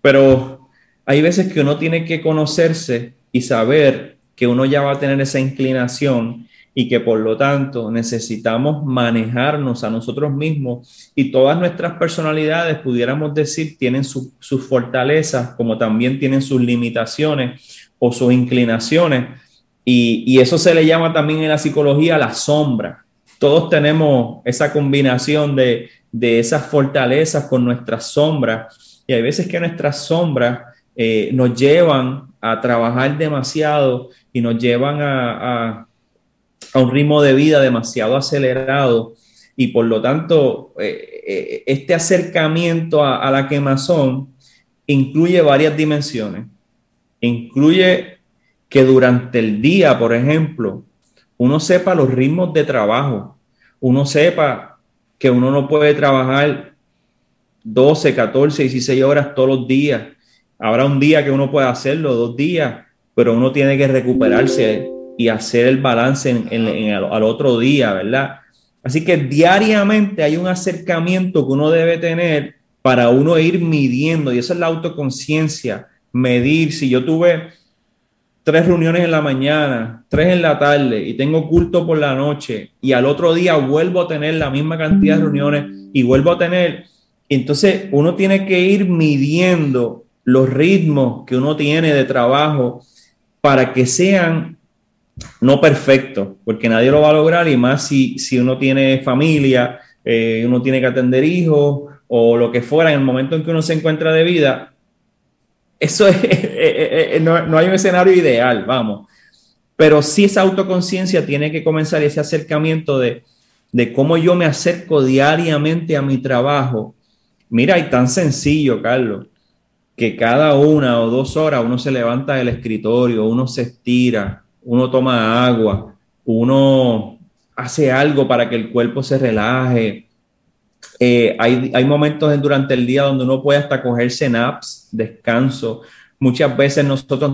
Pero hay veces que uno tiene que conocerse y saber que uno ya va a tener esa inclinación y que por lo tanto necesitamos manejarnos a nosotros mismos y todas nuestras personalidades, pudiéramos decir, tienen sus fortalezas como también tienen sus limitaciones o sus inclinaciones. Y, eso se le llama también en la psicología la sombra. Todos tenemos esa combinación de, esas fortalezas con nuestras sombras. Y hay veces que nuestras sombras eh, nos llevan a trabajar demasiado y nos llevan a, un ritmo de vida demasiado acelerado. Y por lo tanto, eh, eh, este acercamiento a la quemazón incluye varias dimensiones incluye que durante el día, por ejemplo, uno sepa los ritmos de trabajo, uno sepa que uno no puede trabajar 12, 14, 16 horas todos los días. Habrá un día que uno puede hacerlo, dos días, pero uno tiene que recuperarse y hacer el balance en, al otro día, ¿verdad? Así que diariamente hay un acercamiento que uno debe tener para uno ir midiendo, y esa es la autoconciencia medir. Si yo tuve tres reuniones en la mañana, tres en la tarde y tengo culto por la noche y al otro día vuelvo a tener la misma cantidad de reuniones y vuelvo a tener, entonces uno tiene que ir midiendo los ritmos que uno tiene de trabajo para que sean no perfectos, porque nadie lo va a lograr y más si, si uno tiene familia, eh, uno tiene que atender hijos o lo que fuera en el momento en que uno se encuentra de vida, eso es, <laughs> eh, eh, eh, no, hay un escenario ideal, vamos. Pero sí esa autoconciencia tiene que comenzar ese acercamiento de, de cómo yo me acerco diariamente a mi trabajo. Mira, y tan sencillo, Carlos, que cada una o dos horas uno se levanta del escritorio, uno se estira, uno toma agua, uno hace algo para que el cuerpo se relaje, eh, hay, momentos durante el día donde uno puede hasta cogerse naps, descanso. Muchas veces nosotros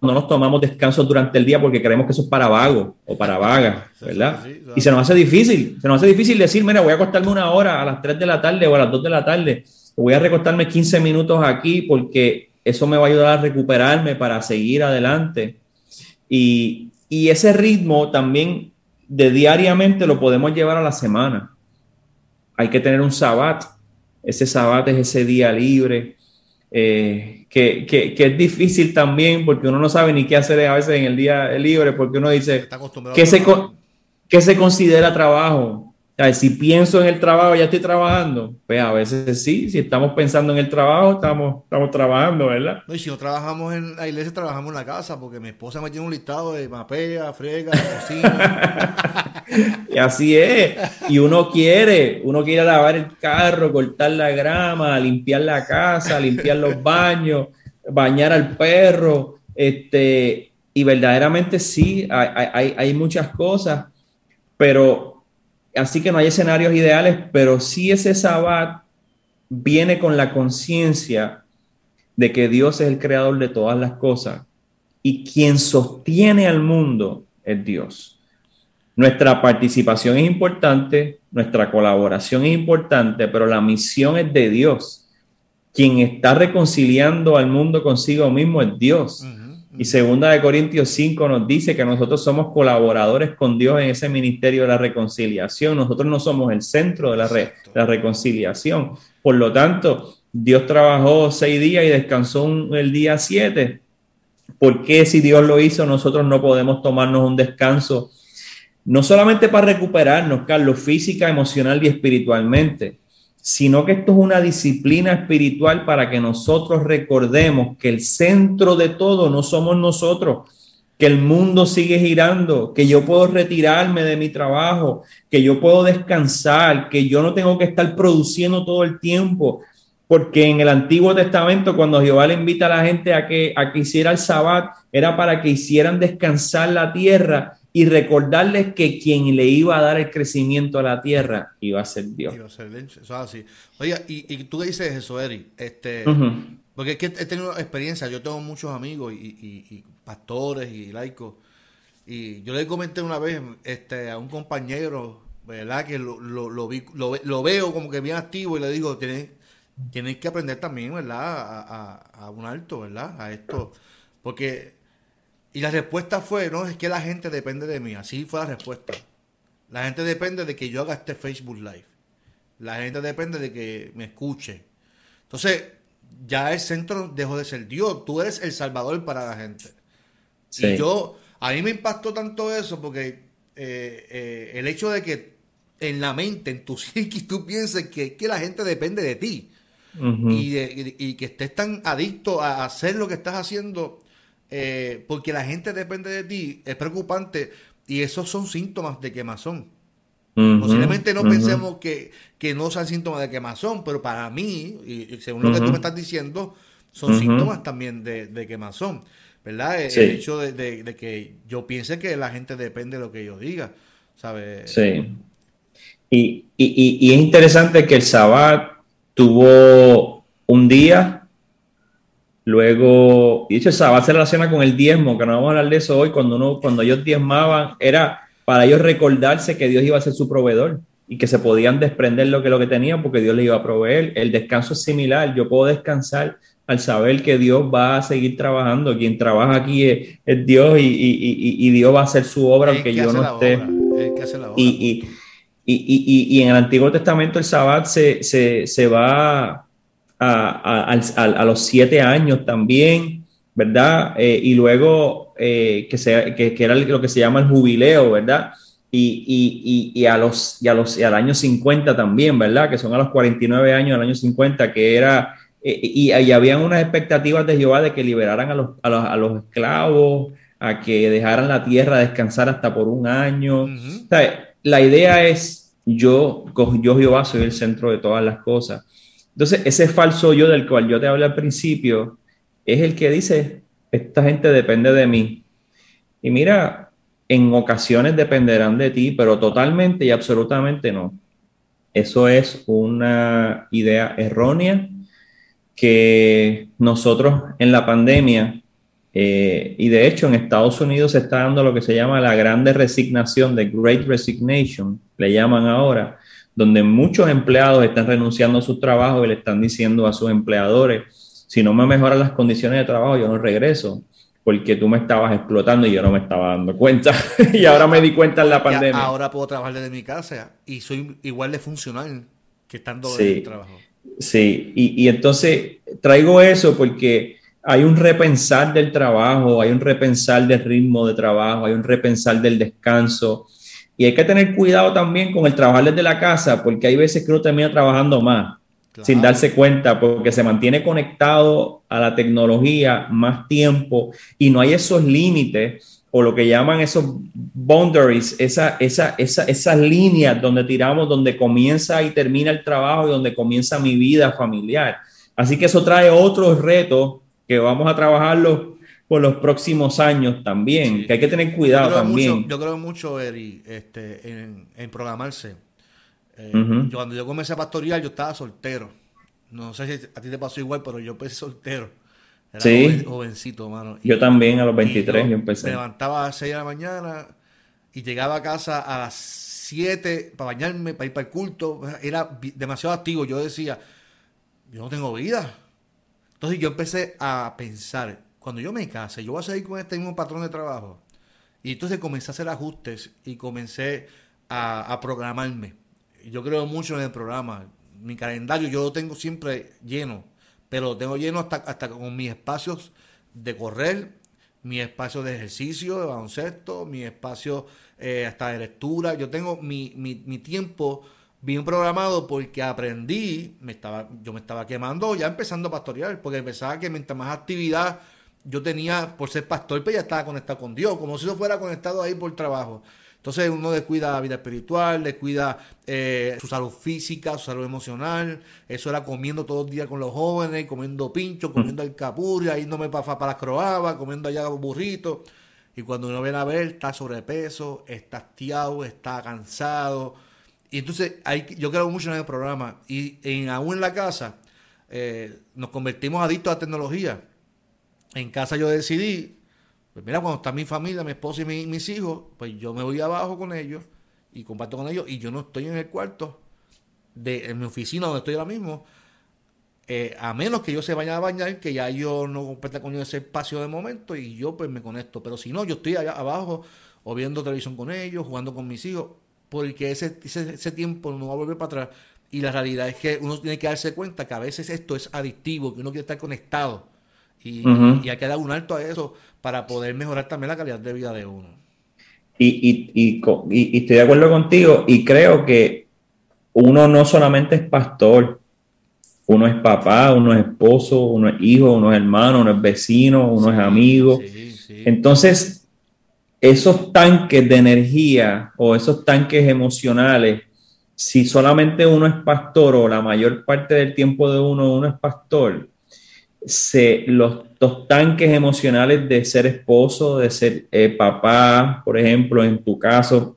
no nos tomamos descanso durante el día porque creemos que eso es para vago o para vaga, ¿verdad? y se nos hace difícil, se nos hace difícil decir, mira, voy a acostarme una hora a las 3 de la tarde o a las 2 de la tarde, voy a recostarme 15 minutos aquí porque eso me va a ayudar a recuperarme para seguir adelante. Y, y ese ritmo también de diariamente lo podemos llevar a la semana hay que tener un sabbat. Ese sabbat es ese día libre, eh, que, es difícil también porque uno no sabe ni qué hacer a veces en el día libre, porque uno dice, ¿qué se, ¿qué se considera trabajo? Si pienso en el trabajo, ya estoy trabajando. Pues a veces sí, si estamos pensando en el trabajo, estamos, estamos trabajando, ¿verdad? y si no trabajamos en la iglesia, trabajamos en la casa, porque mi esposa me tiene un listado de mapea, frega, <laughs> cocina. y así es. Y uno quiere, uno quiere lavar el carro, cortar la grama, limpiar la casa, limpiar los baños, bañar al perro. Este, y verdaderamente sí, hay, hay, hay muchas cosas, pero así que no hay escenarios ideales, pero sí ese sabbat viene con la conciencia de que Dios es el creador de todas las cosas y quien sostiene al mundo es Dios. Nuestra participación es importante, nuestra colaboración es importante, pero la misión es de Dios. Quien está reconciliando al mundo consigo mismo es Dios. Y segunda de Corintios 5 nos dice que nosotros somos colaboradores con Dios en ese ministerio de la reconciliación. Nosotros no somos el centro de la, la reconciliación. Por lo tanto, Dios trabajó seis días y descansó el día siete. ¿Por qué si Dios lo hizo nosotros no podemos tomarnos un descanso? No solamente para recuperarnos, Carlos, física, emocional y espiritualmente, sino que esto es una disciplina espiritual para que nosotros recordemos que el centro de todo no somos nosotros, que el mundo sigue girando, que yo puedo retirarme de mi trabajo, que yo puedo descansar, que yo no tengo que estar produciendo todo el tiempo, porque en el Antiguo Testamento cuando Jehová le invita a la gente a que, a que hiciera el sabbat, era para que hicieran descansar la tierra y recordarles que quien le iba a dar el crecimiento a la tierra iba a ser Dios. Iba a ser eso es así. Oye, y, y, tú qué dices eso, Eri, este, porque es que he tenido experiencia, yo tengo muchos amigos y, pastores y laicos, y yo le comenté una vez este, a un compañero, ¿verdad? Que lo, lo, lo, vi, lo, veo como que bien activo y le digo, tienes, tienes que aprender también, ¿verdad? A, a, a un alto, ¿verdad? A esto, porque y la respuesta fue, no, es que la gente depende de mí. Así fue la respuesta. La gente depende de que yo haga este Facebook Live. La gente depende de que me escuche. Entonces, ya el centro dejó de ser Dios. Tú eres el salvador para la gente. Y yo, a mí me impactó tanto eso porque eh, eh, el hecho de que en la mente, en tu <laughs> psiquis, tú pienses que, la gente depende de ti. y, y, que estés tan adicto a hacer lo que estás haciendo eh, porque la gente depende de ti, es preocupante y esos son síntomas de quemazón. Posiblemente no pensemos que, no sean síntomas de quemazón, pero para mí, y según lo que tú me estás diciendo, son síntomas también de, quemazón, ¿verdad? El hecho de, que yo piense que la gente depende de lo que yo diga, ¿sabes? Sí. Y, y, y es interesante que el Sabbat tuvo un día Luego, y hecho, a ser relaciona con el diezmo, que no vamos a hablar de eso hoy, cuando, uno, cuando ellos diezmaban, era para ellos recordarse que Dios iba a ser su proveedor y que se podían desprender lo que, lo que tenían porque Dios les iba a proveer. El descanso es similar, yo puedo descansar al saber que Dios va a seguir trabajando. Quien trabaja aquí es, Dios y, Dios va a hacer su obra aunque yo no esté. Y, y, en el Antiguo Testamento el Sabbat se, se, se va a, los siete años también, ¿verdad? Eh, y luego eh, que, sea, que, era lo que se llama el jubileo, ¿verdad? Y, y, y, a los, y, a los, y al año 50 también, ¿verdad? Que son a los 49 años al año 50, que era, eh, y, y, habían unas expectativas de Jehová de que liberaran a los, a los, a los esclavos, a que dejaran la tierra descansar hasta por un año. la idea es, yo, yo Jehová soy el centro de todas las cosas. Entonces, ese falso yo del cual yo te hablé al principio es el que dice, esta gente depende de mí. Y mira, en ocasiones dependerán de ti, pero totalmente y absolutamente no. Eso es una idea errónea que nosotros en la pandemia, eh, y de hecho en Estados Unidos se está dando lo que se llama la grande resignación, de Great Resignation, le llaman ahora, donde muchos empleados están renunciando a sus trabajos y le están diciendo a sus empleadores, si no me mejoran las condiciones de trabajo, yo no regreso, porque tú me estabas explotando y yo no me estaba dando cuenta. <laughs> y ahora me di cuenta en la pandemia. Ahora puedo trabajar desde mi casa y soy igual de funcional que estando sí, en el trabajo. Sí, y, y entonces traigo eso porque hay un repensar del trabajo, hay un repensar del ritmo de trabajo, hay un repensar del descanso y hay que tener cuidado también con el trabajar desde la casa, porque hay veces que uno termina trabajando más sin darse cuenta, porque se mantiene conectado a la tecnología más tiempo y no hay esos límites o lo que llaman esos boundaries, esa, esa, esa, esas líneas donde tiramos, donde comienza y termina el trabajo y donde comienza mi vida familiar. Así que eso trae otros retos que vamos a trabajarlos por los próximos años también, que hay que tener cuidado también. yo creo mucho, Eri, este, en, programarse. Eh, cuando yo comencé a pastorear, yo estaba soltero. No sé si a ti te pasó igual, pero yo empecé soltero. Era sí. jovencito, mano. yo también a los 23 yo, empecé. Me levantaba a las 6 de la mañana y llegaba a casa a las 7 para bañarme, para ir para el culto. Era demasiado activo. Yo decía, yo no tengo vida. Entonces yo empecé a pensar, cuando yo me case, yo voy a seguir con este mismo patrón de trabajo. Y entonces comencé a hacer ajustes y comencé a, programarme. Yo creo mucho en el programa. Mi calendario yo lo tengo siempre lleno, pero lo tengo lleno hasta, hasta con mis espacios de correr, mi espacio de ejercicio, de baloncesto, mi espacio eh, hasta de lectura. Yo tengo mi, mi, tiempo bien programado porque aprendí, me estaba, yo me estaba quemando ya empezando a pastorear, porque pensaba que mientras más actividad yo tenía por ser pastor, pues ya estaba conectado con Dios, como si yo fuera conectado ahí por trabajo. Entonces uno descuida la vida espiritual, descuida eh, su salud física, su salud emocional. Eso era comiendo todos los días con los jóvenes, comiendo pincho, comiendo alcapurria, yéndome para, para las croabas, comiendo allá burritos. Y cuando uno viene a ver, está sobrepeso, está hastiado, está cansado. Y entonces hay, yo creo mucho en el programa. Y en, aún en la casa eh, nos convertimos adictos a tecnología. En casa yo decidí, pues mira, cuando está mi familia, mi esposa y mis hijos, pues yo me voy abajo con ellos y comparto con ellos y yo no estoy en el cuarto de en mi oficina donde estoy ahora mismo. Eh, a menos que yo se vaya a bañar, que ya yo no comparta con ellos ese espacio de momento y yo pues me conecto. Pero si no, yo estoy allá abajo o viendo televisión con ellos, jugando con mis hijos, porque ese, ese, tiempo no va a volver para atrás. Y la realidad es que uno tiene que darse cuenta que a veces esto es adictivo, que uno quiere estar conectado. Y, hay que dar un alto a eso para poder mejorar también la calidad de vida de uno. Y, y, estoy de acuerdo contigo y creo que uno no solamente es pastor, uno es papá, uno es esposo, uno es hijo, uno es hermano, uno es vecino, uno es amigo. Entonces, esos tanques de energía o esos tanques emocionales, si solamente uno es pastor o la mayor parte del tiempo de uno uno es pastor, se, los, tanques emocionales de ser esposo, de ser eh, papá, por ejemplo, en tu caso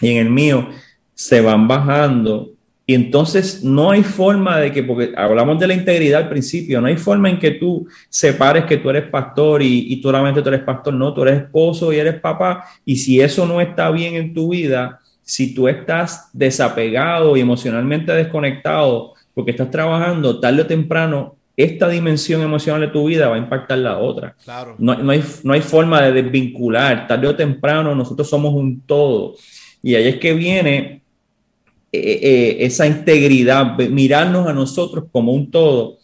y en el mío, se van bajando. Y entonces no hay forma de que, porque hablamos de la integridad al principio, no hay forma en que tú separes que tú eres pastor y, y solamente tú eres pastor, no, tú eres esposo y eres papá. Y si eso no está bien en tu vida, si tú estás desapegado y emocionalmente desconectado porque estás trabajando, tarde o temprano esta dimensión emocional de tu vida va a impactar la otra. Claro. No, hay, no hay forma de desvincular. Tarde o temprano nosotros somos un todo. Y ahí es que viene eh, eh, esa integridad, mirarnos a nosotros como un todo.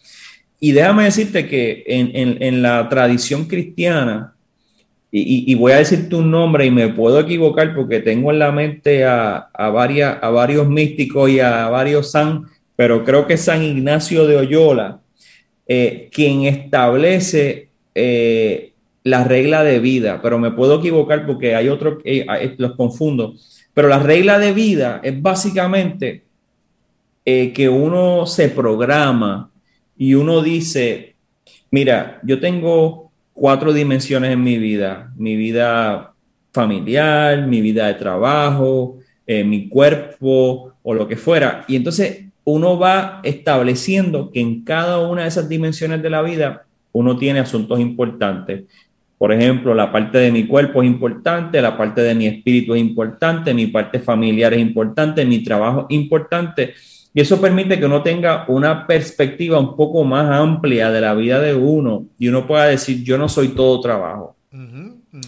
Y déjame decirte que en, la tradición cristiana, y, voy a decirte un nombre y me puedo equivocar porque tengo en la mente a, a, varias, a varios místicos y a varios san, pero creo que San Ignacio de Oyola, eh, quien establece eh, la regla de vida, pero me puedo equivocar porque hay otros, eh, los confundo, pero la regla de vida es básicamente que uno se programa y uno dice, mira, yo tengo cuatro dimensiones en mi vida, mi vida familiar, mi vida de trabajo, mi cuerpo o lo que fuera. Y entonces uno va estableciendo que en cada una de esas dimensiones de la vida uno tiene asuntos importantes. Por ejemplo, la parte de mi cuerpo es importante, la parte de mi espíritu es importante, mi parte familiar es importante, mi trabajo es importante. Y eso permite que uno tenga una perspectiva un poco más amplia de la vida de uno y uno pueda decir, yo no soy todo trabajo.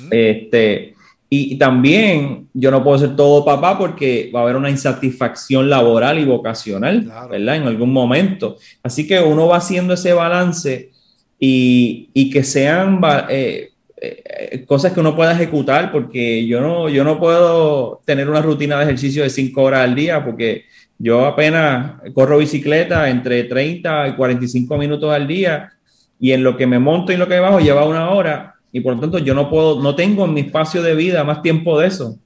Este, y, también yo no puedo ser todo papá porque va a haber una insatisfacción laboral y vocacional, ¿verdad? En algún momento. Así que uno va haciendo ese balance y, y que sean eh, eh, cosas que uno pueda ejecutar porque yo no, yo no puedo tener una rutina de ejercicio de cinco horas al día porque yo apenas corro bicicleta entre 30 y 45 minutos al día y en lo que me monto y lo que bajo lleva una hora y por lo tanto yo no puedo, no tengo en mi espacio de vida más tiempo de eso.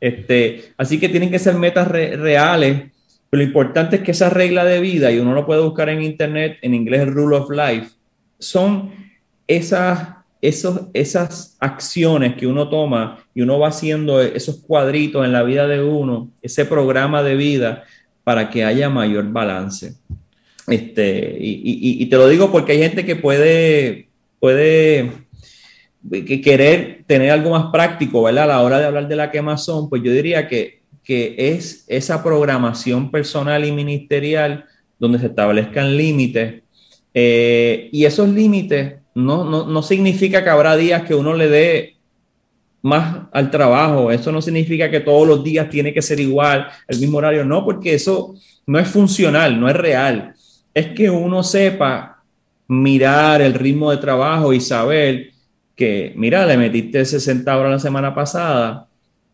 Este, así que tienen que ser metas reales, pero lo importante es que esa regla de vida, y uno lo puede buscar en internet, en inglés Rule of Life, son esas, esos, esas acciones que uno toma y uno va haciendo esos cuadritos en la vida de uno, ese programa de vida para que haya mayor balance. Este, y, y te lo digo porque hay gente que puede, puede que querer tener algo más práctico, ¿verdad? A la hora de hablar de la quemazón, pues yo diría que, que es esa programación personal y ministerial donde se establezcan límites. Eh, y esos límites no, no, no significa que habrá días que uno le dé más al trabajo. Eso no significa que todos los días tiene que ser igual, el mismo horario. No, porque eso no es funcional, no es real. Es que uno sepa mirar el ritmo de trabajo y saber que, mira, le metiste 60 horas la semana pasada,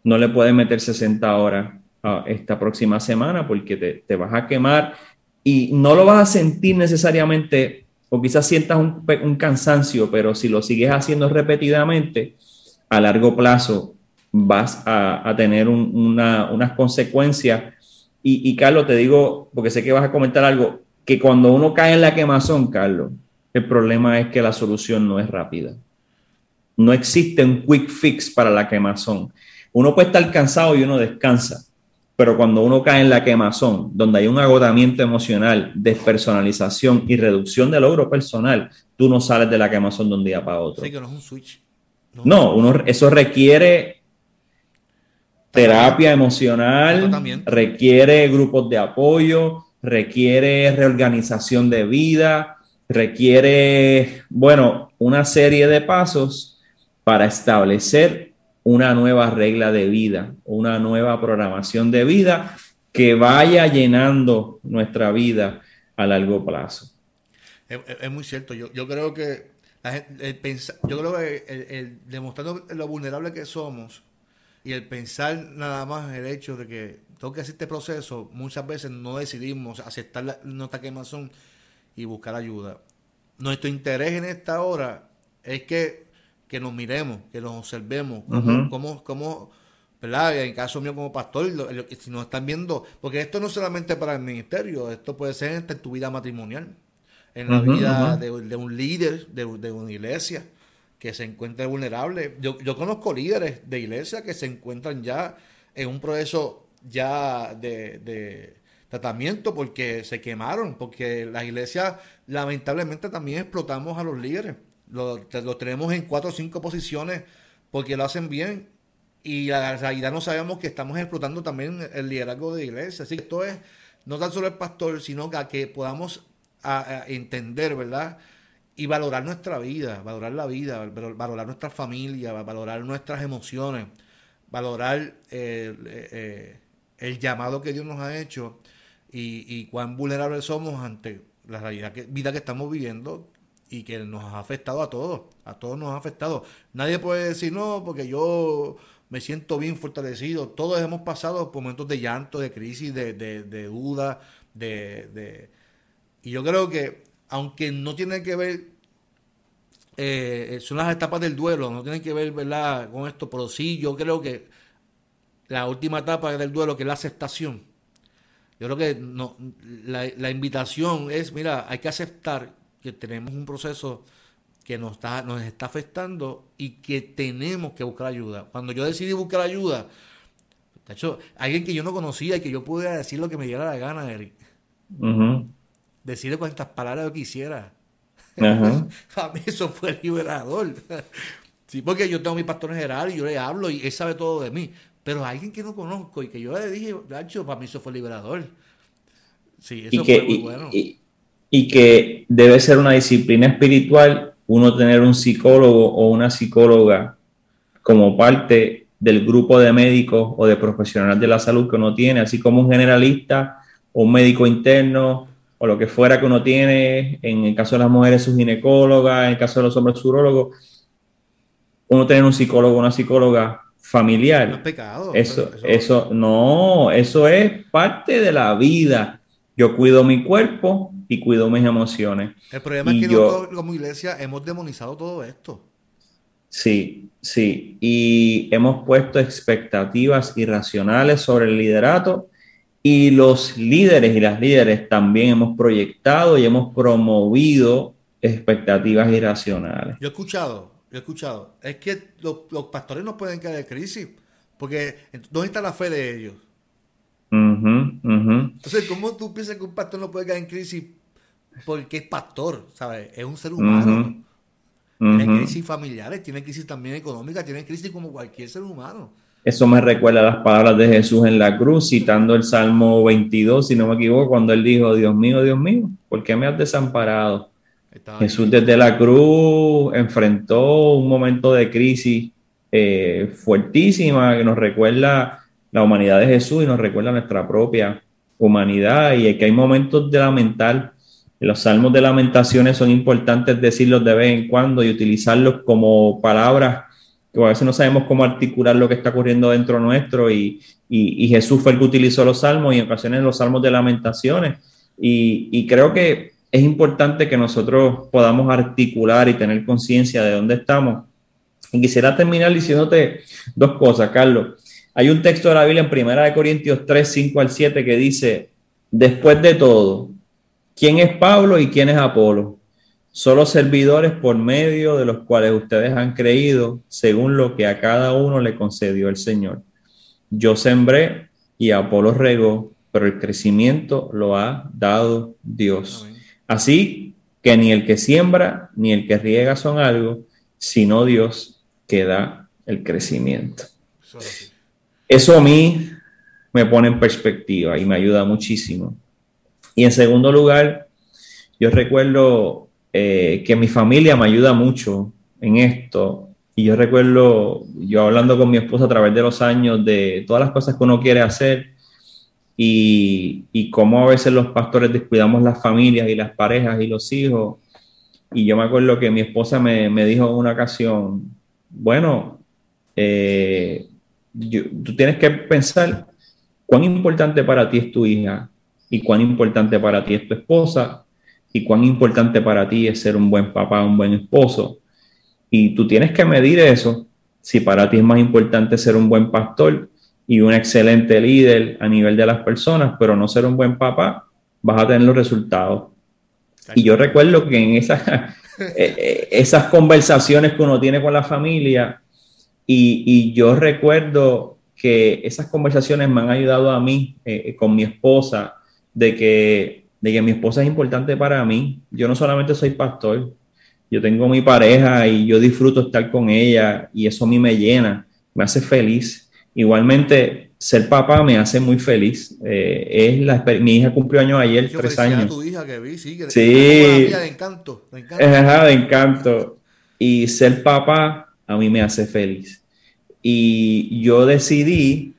no le puedes meter 60 horas a esta próxima semana porque te, te vas a quemar y no lo vas a sentir necesariamente o quizás sientas un, un cansancio, pero si lo sigues haciendo repetidamente, a largo plazo vas a, tener unas consecuencias. Y, Carlos, te digo, porque sé que vas a comentar algo, que cuando uno cae en la quemazón, Carlos, el problema es que la solución no es rápida. No existe un quick fix para la quemazón. Uno puede estar cansado y uno descansa, pero cuando uno cae en la quemazón, donde hay un agotamiento emocional, despersonalización y reducción de logro personal, tú no sales de la quemazón de un día para otro. Sí, que no es un switch. No, uno, eso requiere terapia emocional, requiere grupos de apoyo, requiere reorganización de vida, requiere, bueno, una serie de pasos para establecer una nueva regla de vida, una nueva programación de vida que vaya llenando nuestra vida a largo plazo. Es, muy cierto, yo, creo que yo creo que el, demostrando lo vulnerable que somos y el pensar nada más el hecho de que tengo que hacer este proceso, muchas veces no decidimos aceptar la, nuestra quemazón y buscar ayuda. Nuestro interés en esta hora es que, que nos miremos, que nos observemos, como, como, ¿verdad? En caso mío como pastor, si nos están viendo, porque esto no es solamente para el ministerio, esto puede ser en tu vida matrimonial en la vida de, un líder de, una iglesia que se encuentre vulnerable. Yo, yo conozco líderes de iglesia que se encuentran ya en un proceso ya de, tratamiento porque se quemaron, porque la iglesia lamentablemente también explotamos a los líderes. Los lo tenemos en cuatro o cinco posiciones porque lo hacen bien y la realidad no sabemos que estamos explotando también el liderazgo de iglesia. Así que esto es no tan solo el pastor, sino que, podamos entender, ¿verdad? Y valorar nuestra vida, valorar la vida, valorar nuestra familia, valorar nuestras emociones, valorar eh, eh, el llamado que Dios nos ha hecho y, cuán vulnerables somos ante la realidad que, vida que estamos viviendo y que nos ha afectado a todos, a todos nos ha afectado. Nadie puede decir, no, porque yo me siento bien fortalecido. Todos hemos pasado por momentos de llanto, de crisis, de, de duda, de, y yo creo que, aunque no tiene que ver, eh, son las etapas del duelo, no tienen que ver, ¿verdad?, con esto, pero sí, yo creo que la última etapa del duelo, que es la aceptación, yo creo que no, la, invitación es, mira, hay que aceptar que tenemos un proceso que nos está, nos está afectando y que tenemos que buscar ayuda. Cuando yo decidí buscar ayuda, de hecho, alguien que yo no conocía y que yo pudiera decir lo que me diera la gana, Eric decirle cuántas palabras yo quisiera. <laughs> a mí eso fue liberador. <laughs> sí, porque yo tengo mi pastor general y yo le hablo y él sabe todo de mí. Pero alguien que no conozco y que yo le dije, Nacho, para mí eso fue liberador. Sí, eso fue muy bueno. y que debe ser una disciplina espiritual uno tener un psicólogo o una psicóloga como parte del grupo de médicos o de profesionales de la salud que uno tiene, así como un generalista o un médico interno o lo que fuera que uno tiene, en el caso de las mujeres su ginecóloga, en el caso de los hombres su uno tiene un psicólogo o una psicóloga familiar. No es pecado. Eso, eso, no, eso es parte de la vida. Yo cuido mi cuerpo y cuido mis emociones. El problema es que nosotros como iglesia hemos demonizado todo esto. Sí, sí. Y hemos puesto expectativas irracionales sobre el liderato y los líderes y las líderes también hemos proyectado y hemos promovido expectativas irracionales. Yo he escuchado, yo he escuchado, es que los, pastores no pueden caer en crisis, porque ¿dónde está la fe de ellos? Entonces, ¿cómo tú piensas que un pastor no puede caer en crisis porque es pastor? ¿Sabes? Es un ser humano. Tiene crisis familiares, tiene crisis también económicas, tiene crisis como cualquier ser humano. Eso me recuerda las palabras de Jesús en la cruz, citando el Salmo 22, si no me equivoco, cuando él dijo, Dios mío, Dios mío, ¿por qué me has desamparado? Jesús desde la cruz enfrentó un momento de crisis eh, fuertísima que nos recuerda la humanidad de Jesús y nos recuerda nuestra propia humanidad y que hay momentos de lamentar. Los salmos de lamentaciones son importantes decirlos de vez en cuando y utilizarlos como palabras que a veces no sabemos cómo articular lo que está ocurriendo dentro nuestro y, y, Jesús fue el que utilizó los salmos y en ocasiones los salmos de lamentaciones. Y, y creo que es importante que nosotros podamos articular y tener conciencia de dónde estamos. Y quisiera terminar diciéndote dos cosas, Carlos. Hay un texto de la Biblia en 1 Corintios 3, 5 al 7 que dice, después de todo, ¿quién es Pablo y quién es Apolo? Solo servidores por medio de los cuales ustedes han creído, según lo que a cada uno le concedió el Señor. Yo sembré y Apolo regó, pero el crecimiento lo ha dado Dios. Así que ni el que siembra ni el que riega son algo, sino Dios que da el crecimiento. Eso a mí me pone en perspectiva y me ayuda muchísimo. Y en segundo lugar, yo recuerdo eh, que mi familia me ayuda mucho en esto. Y yo recuerdo, yo hablando con mi esposa a través de los años de todas las cosas que uno quiere hacer y, y cómo a veces los pastores descuidamos las familias y las parejas y los hijos. Y yo me acuerdo que mi esposa me, me dijo en una ocasión, bueno, eh, tú tienes que pensar cuán importante para ti es tu hija y cuán importante para ti es tu esposa y cuán importante para ti es ser un buen papá, un buen esposo. Y tú tienes que medir eso, si para ti es más importante ser un buen pastor y un excelente líder a nivel de las personas, pero no ser un buen papá, vas a tener los resultados. Y yo recuerdo que en esas, <laughs> eh, eh, esas conversaciones que uno tiene con la familia, y, yo recuerdo que esas conversaciones me han ayudado a mí eh, con mi esposa, de que, de que mi esposa es importante para mí. Yo no solamente soy pastor, yo tengo mi pareja y yo disfruto estar con ella y eso a mí me llena, me hace feliz. Igualmente, ser papá me hace muy feliz. Eh, es la, mi hija cumplió años ayer, tres años. tu hija que vi, sí, que sí. de encanto. De encanto. de encanto. Y ser papá a mí me hace feliz. Y yo decidí,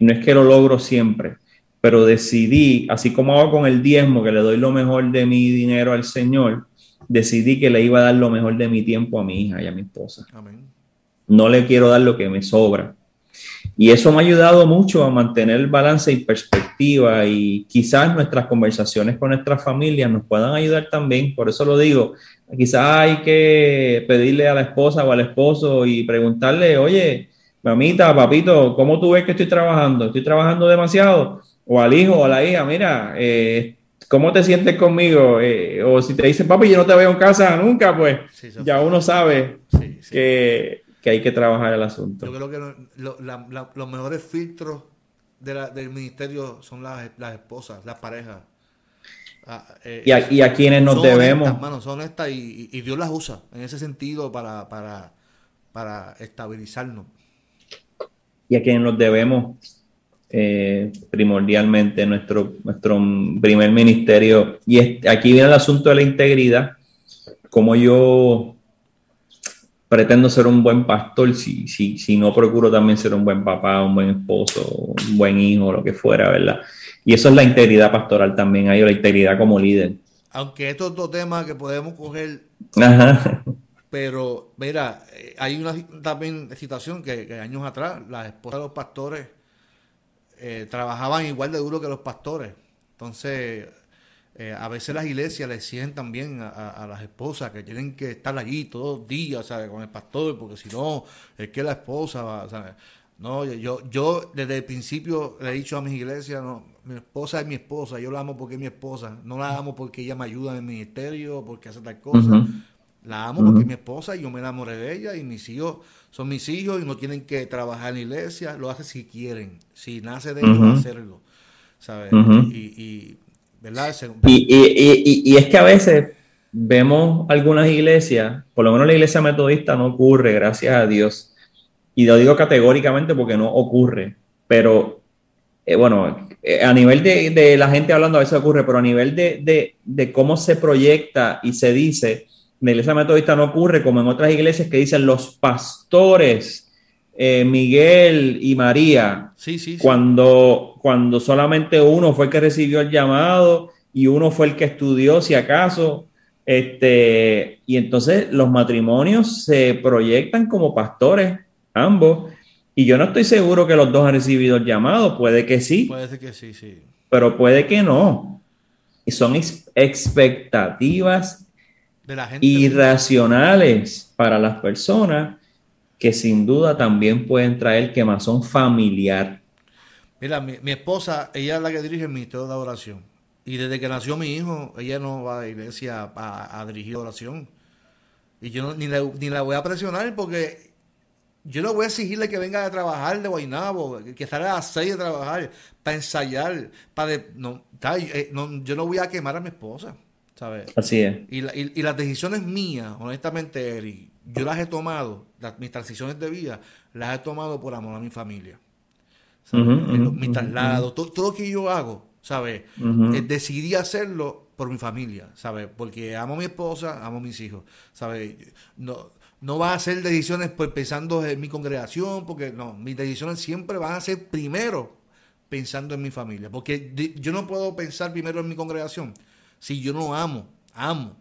no es que lo logro siempre, pero decidí, así como hago con el diezmo, que le doy lo mejor de mi dinero al Señor, decidí que le iba a dar lo mejor de mi tiempo a mi hija y a mi esposa. No le quiero dar lo que me sobra. Y eso me ha ayudado mucho a mantener el balance y perspectiva y quizás nuestras conversaciones con nuestras familias nos puedan ayudar también. Por eso lo digo, quizás hay que pedirle a la esposa o al esposo y preguntarle, oye, mamita, papito, ¿cómo tú ves que estoy trabajando? ¿Estoy trabajando demasiado? O al hijo o a la hija, mira, eh, ¿cómo te sientes conmigo? Eh, o si te dicen, papi, yo no te veo en casa nunca, pues ya uno sabe que que hay que trabajar el asunto. Yo creo que los mejores filtros del ministerio son las, esposas, las parejas. Ah, eh, y, a, y, a, quienes nos debemos. son honestas y, Dios las usa en ese sentido para, para, para estabilizarnos. Y a quienes nos debemos eh, primordialmente nuestro, nuestro primer ministerio. Y aquí viene el asunto de la integridad. Como yo pretendo ser un buen pastor si, si, si no procuro también ser un buen papá, un buen esposo, un buen hijo, lo que fuera, ¿verdad? Y eso es la integridad pastoral también, hay la integridad como líder. Aunque esto es otro tema que podemos coger, pero mira, eh, hay una también situación que, años atrás las esposas de los pastores eh, trabajaban igual de duro que los pastores. Entonces, eh, a veces las iglesias le exigen también a, las esposas que tienen que estar allí todos los días, ¿sabes? Con el pastor, porque si no, es que la esposa va, ¿sabes? No, yo, yo desde el principio le he dicho a mis iglesias, no, mi esposa es mi esposa, yo la amo porque es mi esposa, no la amo porque ella me ayuda en el ministerio, porque hace tal cosa. La amo porque es mi esposa y yo me enamoré de ella y mis hijos son mis hijos y no tienen que trabajar en la iglesia, lo hace si quieren, si nace de ellos hacerlo, ¿sabes? y y, es que a veces vemos algunas iglesias, por lo menos la iglesia metodista no ocurre, gracias a Dios. Y lo digo categóricamente porque no ocurre, pero eh, bueno, eh, a nivel de, la gente hablando a veces ocurre, pero a nivel de, de, cómo se proyecta y se dice, la iglesia metodista no ocurre como en otras iglesias que dicen los pastores Miguel y María, sí, sí, Cuando, cuando solamente uno fue el que recibió el llamado y uno fue el que estudió, si acaso, este, y entonces los matrimonios se proyectan como pastores, ambos, y yo no estoy seguro que los dos han recibido el llamado, puede que sí. Puede que sí, sí. Pero puede que no. Y son expectativas irracionales para las personas que sin duda también pueden traer quemazón familiar. Mira, mi, mi esposa, ella es la que dirige el Ministerio de Adoración. Y desde que nació mi hijo, ella no va a la iglesia a, dirigir oración. Y yo ni, la, voy a presionar porque yo no voy a exigirle que venga a trabajar de Guaynabo, que salga a las seis de trabajar, para ensayar, para... no, eh, no, yo no voy a quemar a mi esposa, ¿sabes? Así es. Y, y, las decisiones mías, honestamente, Eric, yo las he tomado, mis transiciones de vida, las he tomado por amor a mi familia. mi traslado, todo, todo lo que yo hago, ¿sabes? Eh, decidí hacerlo por mi familia, ¿sabes? Porque amo a mi esposa, amo a mis hijos, ¿sabes? No, no va a hacer decisiones pues, pensando en mi congregación, porque no, mis decisiones siempre van a ser primero pensando en mi familia, porque yo no puedo pensar primero en mi congregación si yo no amo, amo,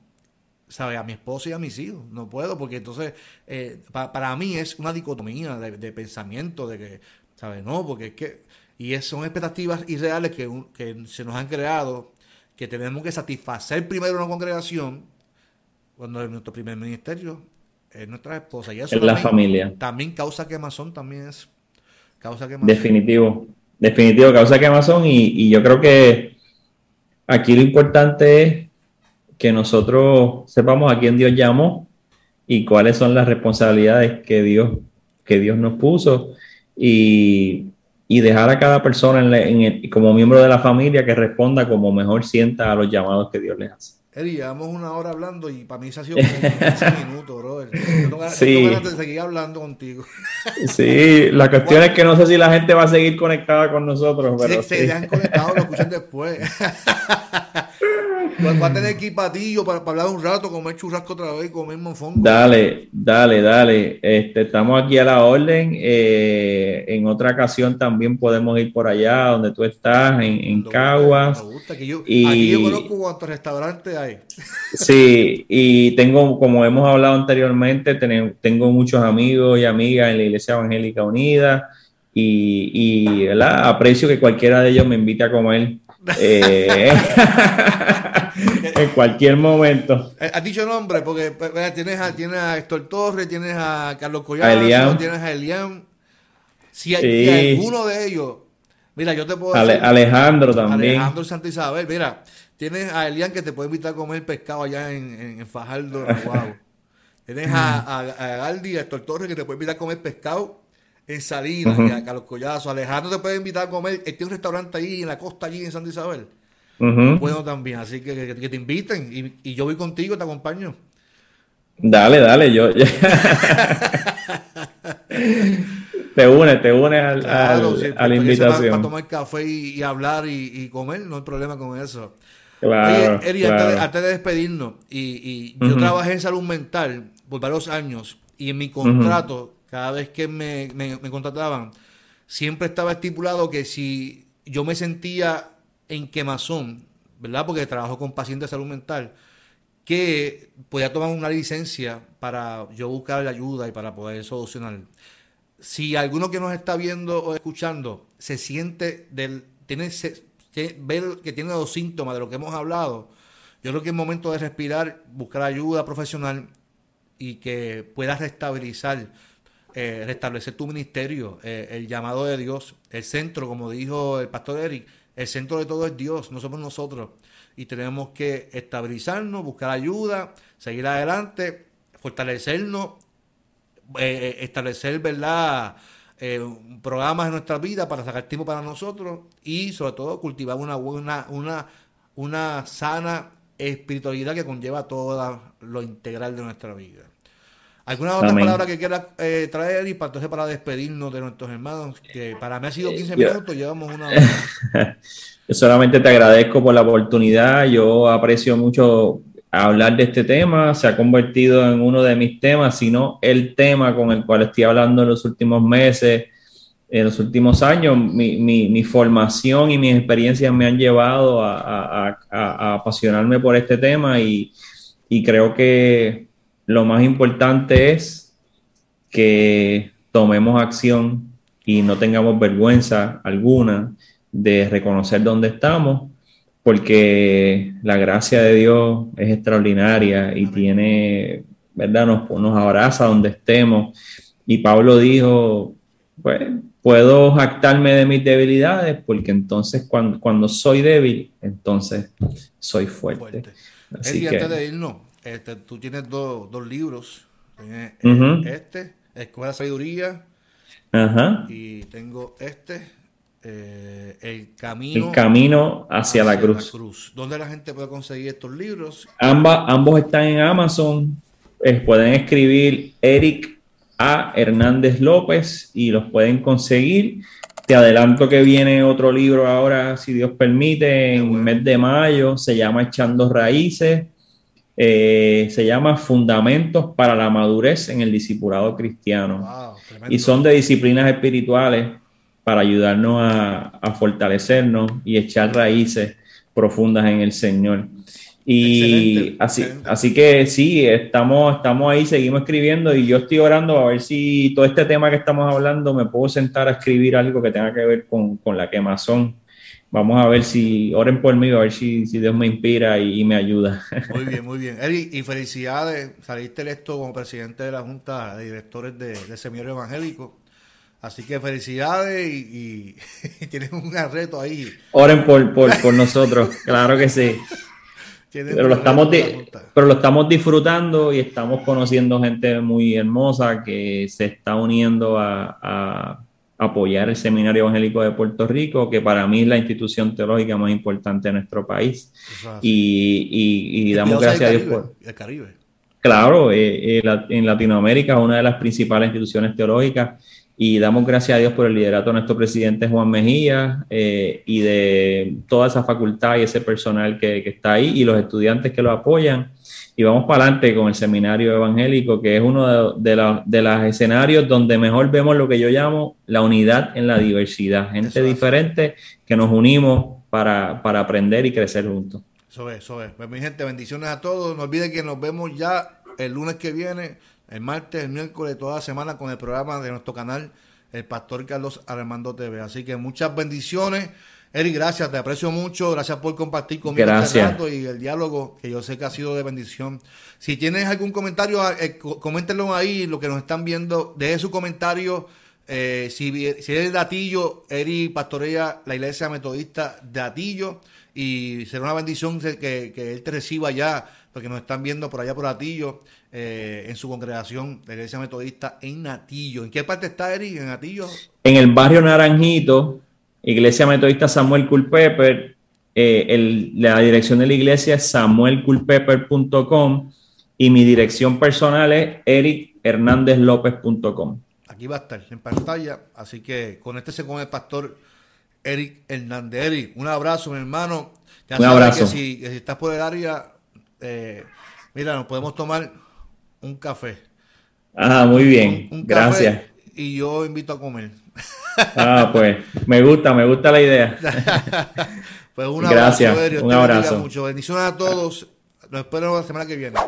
¿sabes? A mi esposa y a mis hijos, no puedo, porque entonces eh, para mí es una dicotomía de, de pensamiento, de que, ¿sabes? No, porque es que y son expectativas irreales que, que se nos han creado, que tenemos que satisfacer primero una congregación, cuando es nuestro primer ministerio es nuestra esposa. Y eso es la familia. También causa quemazón, también es causa quemazón. Definitivo, definitivo, causa quemazón. Y, y yo creo que aquí lo importante es que nosotros sepamos a quién Dios llamó y cuáles son las responsabilidades que Dios, que Dios nos puso. Y y dejar a cada persona como miembro de la familia que responda como mejor sienta a los llamados que Dios les hace. Eri, llevamos una hora hablando y para mí se ha sido como 15 <laughs> minutos, brother. Yo sí. de seguir hablando contigo. Sí, la cuestión es que no sé si la gente va a seguir conectada con nosotros. Pero sí, se han conectado, lo escuchan después. <laughs> Va a tener equipatillo para, para hablar un rato, comer churrasco otra vez, comer monfongo. Dale, dale, dale. Este, estamos aquí a la orden. Eh, en otra ocasión también podemos ir por allá donde tú estás, en, en Caguas. Me gusta, que yo, y, aquí yo conozco cuántos restaurantes hay. Sí, y tengo, como hemos hablado anteriormente, tengo muchos amigos y amigas en la Iglesia Evangélica Unida y, y aprecio que cualquiera de ellos me invite a comer. Eh, <laughs> en cualquier momento. Eh, has dicho nombre, porque pues, tienes a, tienes a Héctor Torres, tienes a Carlos Collado, tienes a Elian. Si, hay, alguno de ellos, mira, yo te puedo decir, Alejandro también. Alejandro Santa Isabel, mira, tienes a Elian que te puede invitar a comer pescado allá en, en, Fajardo, <laughs> Tienes a, a, a Galdi, a Héctor Torres que te puede invitar a comer pescado en Salinas, y a Carlos Collazo. Alejandro te puede invitar a comer. Él tiene un restaurante ahí en la costa, allí en Santa Isabel. Bueno, también, así que, que, te inviten y, y, yo voy contigo, te acompaño. Dale, dale, yo. <laughs> te unes, te unes al, a la invitación. Para, tomar café y, hablar y, comer, no hay problema con eso. Claro, Oye, Eri, antes, de, despedirnos, y, yo trabajé en salud mental por varios años y en mi contrato, cada vez que me, me, me contrataban, siempre estaba estipulado que si yo me sentía en quemazón, ¿verdad? Porque trabajo con pacientes de salud mental, que podía tomar una licencia para yo buscar ayuda y para poder solucionar. Si alguno que nos está viendo o escuchando se siente del, tiene, ver que tiene los síntomas de lo que hemos hablado, yo creo que es momento de respirar, buscar ayuda profesional y que puedas restabilizar, eh, restablecer tu ministerio, eh, el llamado de Dios, el centro, como dijo el pastor Eric, el centro de todo es Dios, no somos nosotros. Y tenemos que estabilizarnos, buscar ayuda, seguir adelante, fortalecernos, eh, establecer, ¿verdad? Eh, programas en nuestra vida para sacar tiempo para nosotros y sobre todo cultivar una buena, una, una sana espiritualidad que conlleva todo lo integral de nuestra vida. ¿Alguna otra palabra que quieras eh, traer y para entonces para despedirnos de nuestros hermanos? Que para mí ha sido 15 minutos, llevamos una hora. <laughs> Yo solamente te agradezco por la oportunidad. Yo aprecio mucho hablar de este tema. Se ha convertido en uno de mis temas, sino el tema con el cual estoy hablando en los últimos meses, en los últimos años. Mi, formación y mis experiencias me han llevado a, apasionarme por este tema y creo que lo más importante es que tomemos acción y no tengamos vergüenza alguna de reconocer dónde estamos, porque la gracia de Dios es extraordinaria y tiene, ¿verdad? Nos, nos abraza donde estemos. Y Pablo dijo, pues puedo jactarme de mis debilidades, porque entonces cuando, cuando soy débil, entonces soy fuerte. Así antes de irnos, este, tú tienes dos, dos libros. Eh, este, Escuela de Sabiduría. Y tengo este, eh, el, camino el camino hacia, la, cruz. ¿Dónde la gente puede conseguir estos libros? ambos están en Amazon. pueden escribir Eric A. Hernández López y los pueden conseguir. Te adelanto que viene otro libro ahora, si Dios permite, en el mes de mayo. Se llama Echando Raíces. Eh, se llama Fundamentos para la Madurez en el Discipulado Cristiano. y son de disciplinas espirituales para ayudarnos a, fortalecernos y echar raíces profundas en el Señor. Y así, así que sí, estamos, estamos ahí, seguimos escribiendo y yo estoy orando a ver si todo este tema que estamos hablando me puedo sentar a escribir algo que tenga que ver con, con la quemazón vamos a ver si, oren por mí, a ver si, Dios me inspira y, me ayuda. <laughs> Muy bien, muy bien. Eric, y felicidades, saliste electo como presidente de la Junta de Directores de, de Seminario Evangélico. Así que felicidades y, <laughs> tienes un reto ahí. Oren por, por, nosotros, <laughs> claro que sí. Pero lo, estamos pero lo estamos disfrutando y estamos conociendo gente muy hermosa que se está uniendo a apoyar el Seminario Evangélico de Puerto Rico, que para mí es la institución teológica más importante de nuestro país. Y, damos gracias a Dios por... El Caribe. Claro, eh, eh, en Latinoamérica es una de las principales instituciones teológicas y damos gracias a Dios por el liderato de nuestro presidente Juan Mejía eh, y de toda esa facultad y ese personal que, que está ahí y los estudiantes que lo apoyan y vamos para adelante con el seminario evangélico, que es uno de, los escenarios donde mejor vemos lo que yo llamo la unidad en la diversidad, gente diferente que nos unimos para, aprender y crecer juntos. Eso es, eso es. Pues mi gente, bendiciones a todos. No olviden que nos vemos ya el lunes que viene, el martes, el miércoles, toda la semana con el programa de nuestro canal, el Pastor Carlos Armando TV. Así que muchas bendiciones. Eric, gracias, te aprecio mucho. Gracias por compartir conmigo este rato y el diálogo, que yo sé que ha sido de bendición. Si tienes algún comentario, eh, coméntenlo ahí, lo que nos están viendo. Deje su comentario. Eh, si, si eres de Atillo, Eric pastorea la iglesia metodista de Atillo y será una bendición que, él te reciba allá, porque nos están viendo por allá por Atillo, eh, en su congregación, la iglesia metodista en Atillo. ¿En qué parte está Eric? ¿En Atillo? En el barrio Naranjito, Iglesia Metodista Samuel Culpepper. Eh, la dirección de la iglesia es samuelculpepper.com y mi dirección personal es erichernandezlopez.com. Aquí va a estar en pantalla, así que conéctese con el pastor Eric Hernández. Eric, un abrazo, mi hermano. un abrazo. Que si, estás por el área, eh, mira, nos podemos tomar un café. Ah, muy bien. Gracias. Y yo invito a comer. <laughs> Ah, pues me gusta, me gusta la idea. <laughs> pues un abrazo, Gracias, un abrazo. Mucho bendiciones a todos. Nos espero la semana que viene.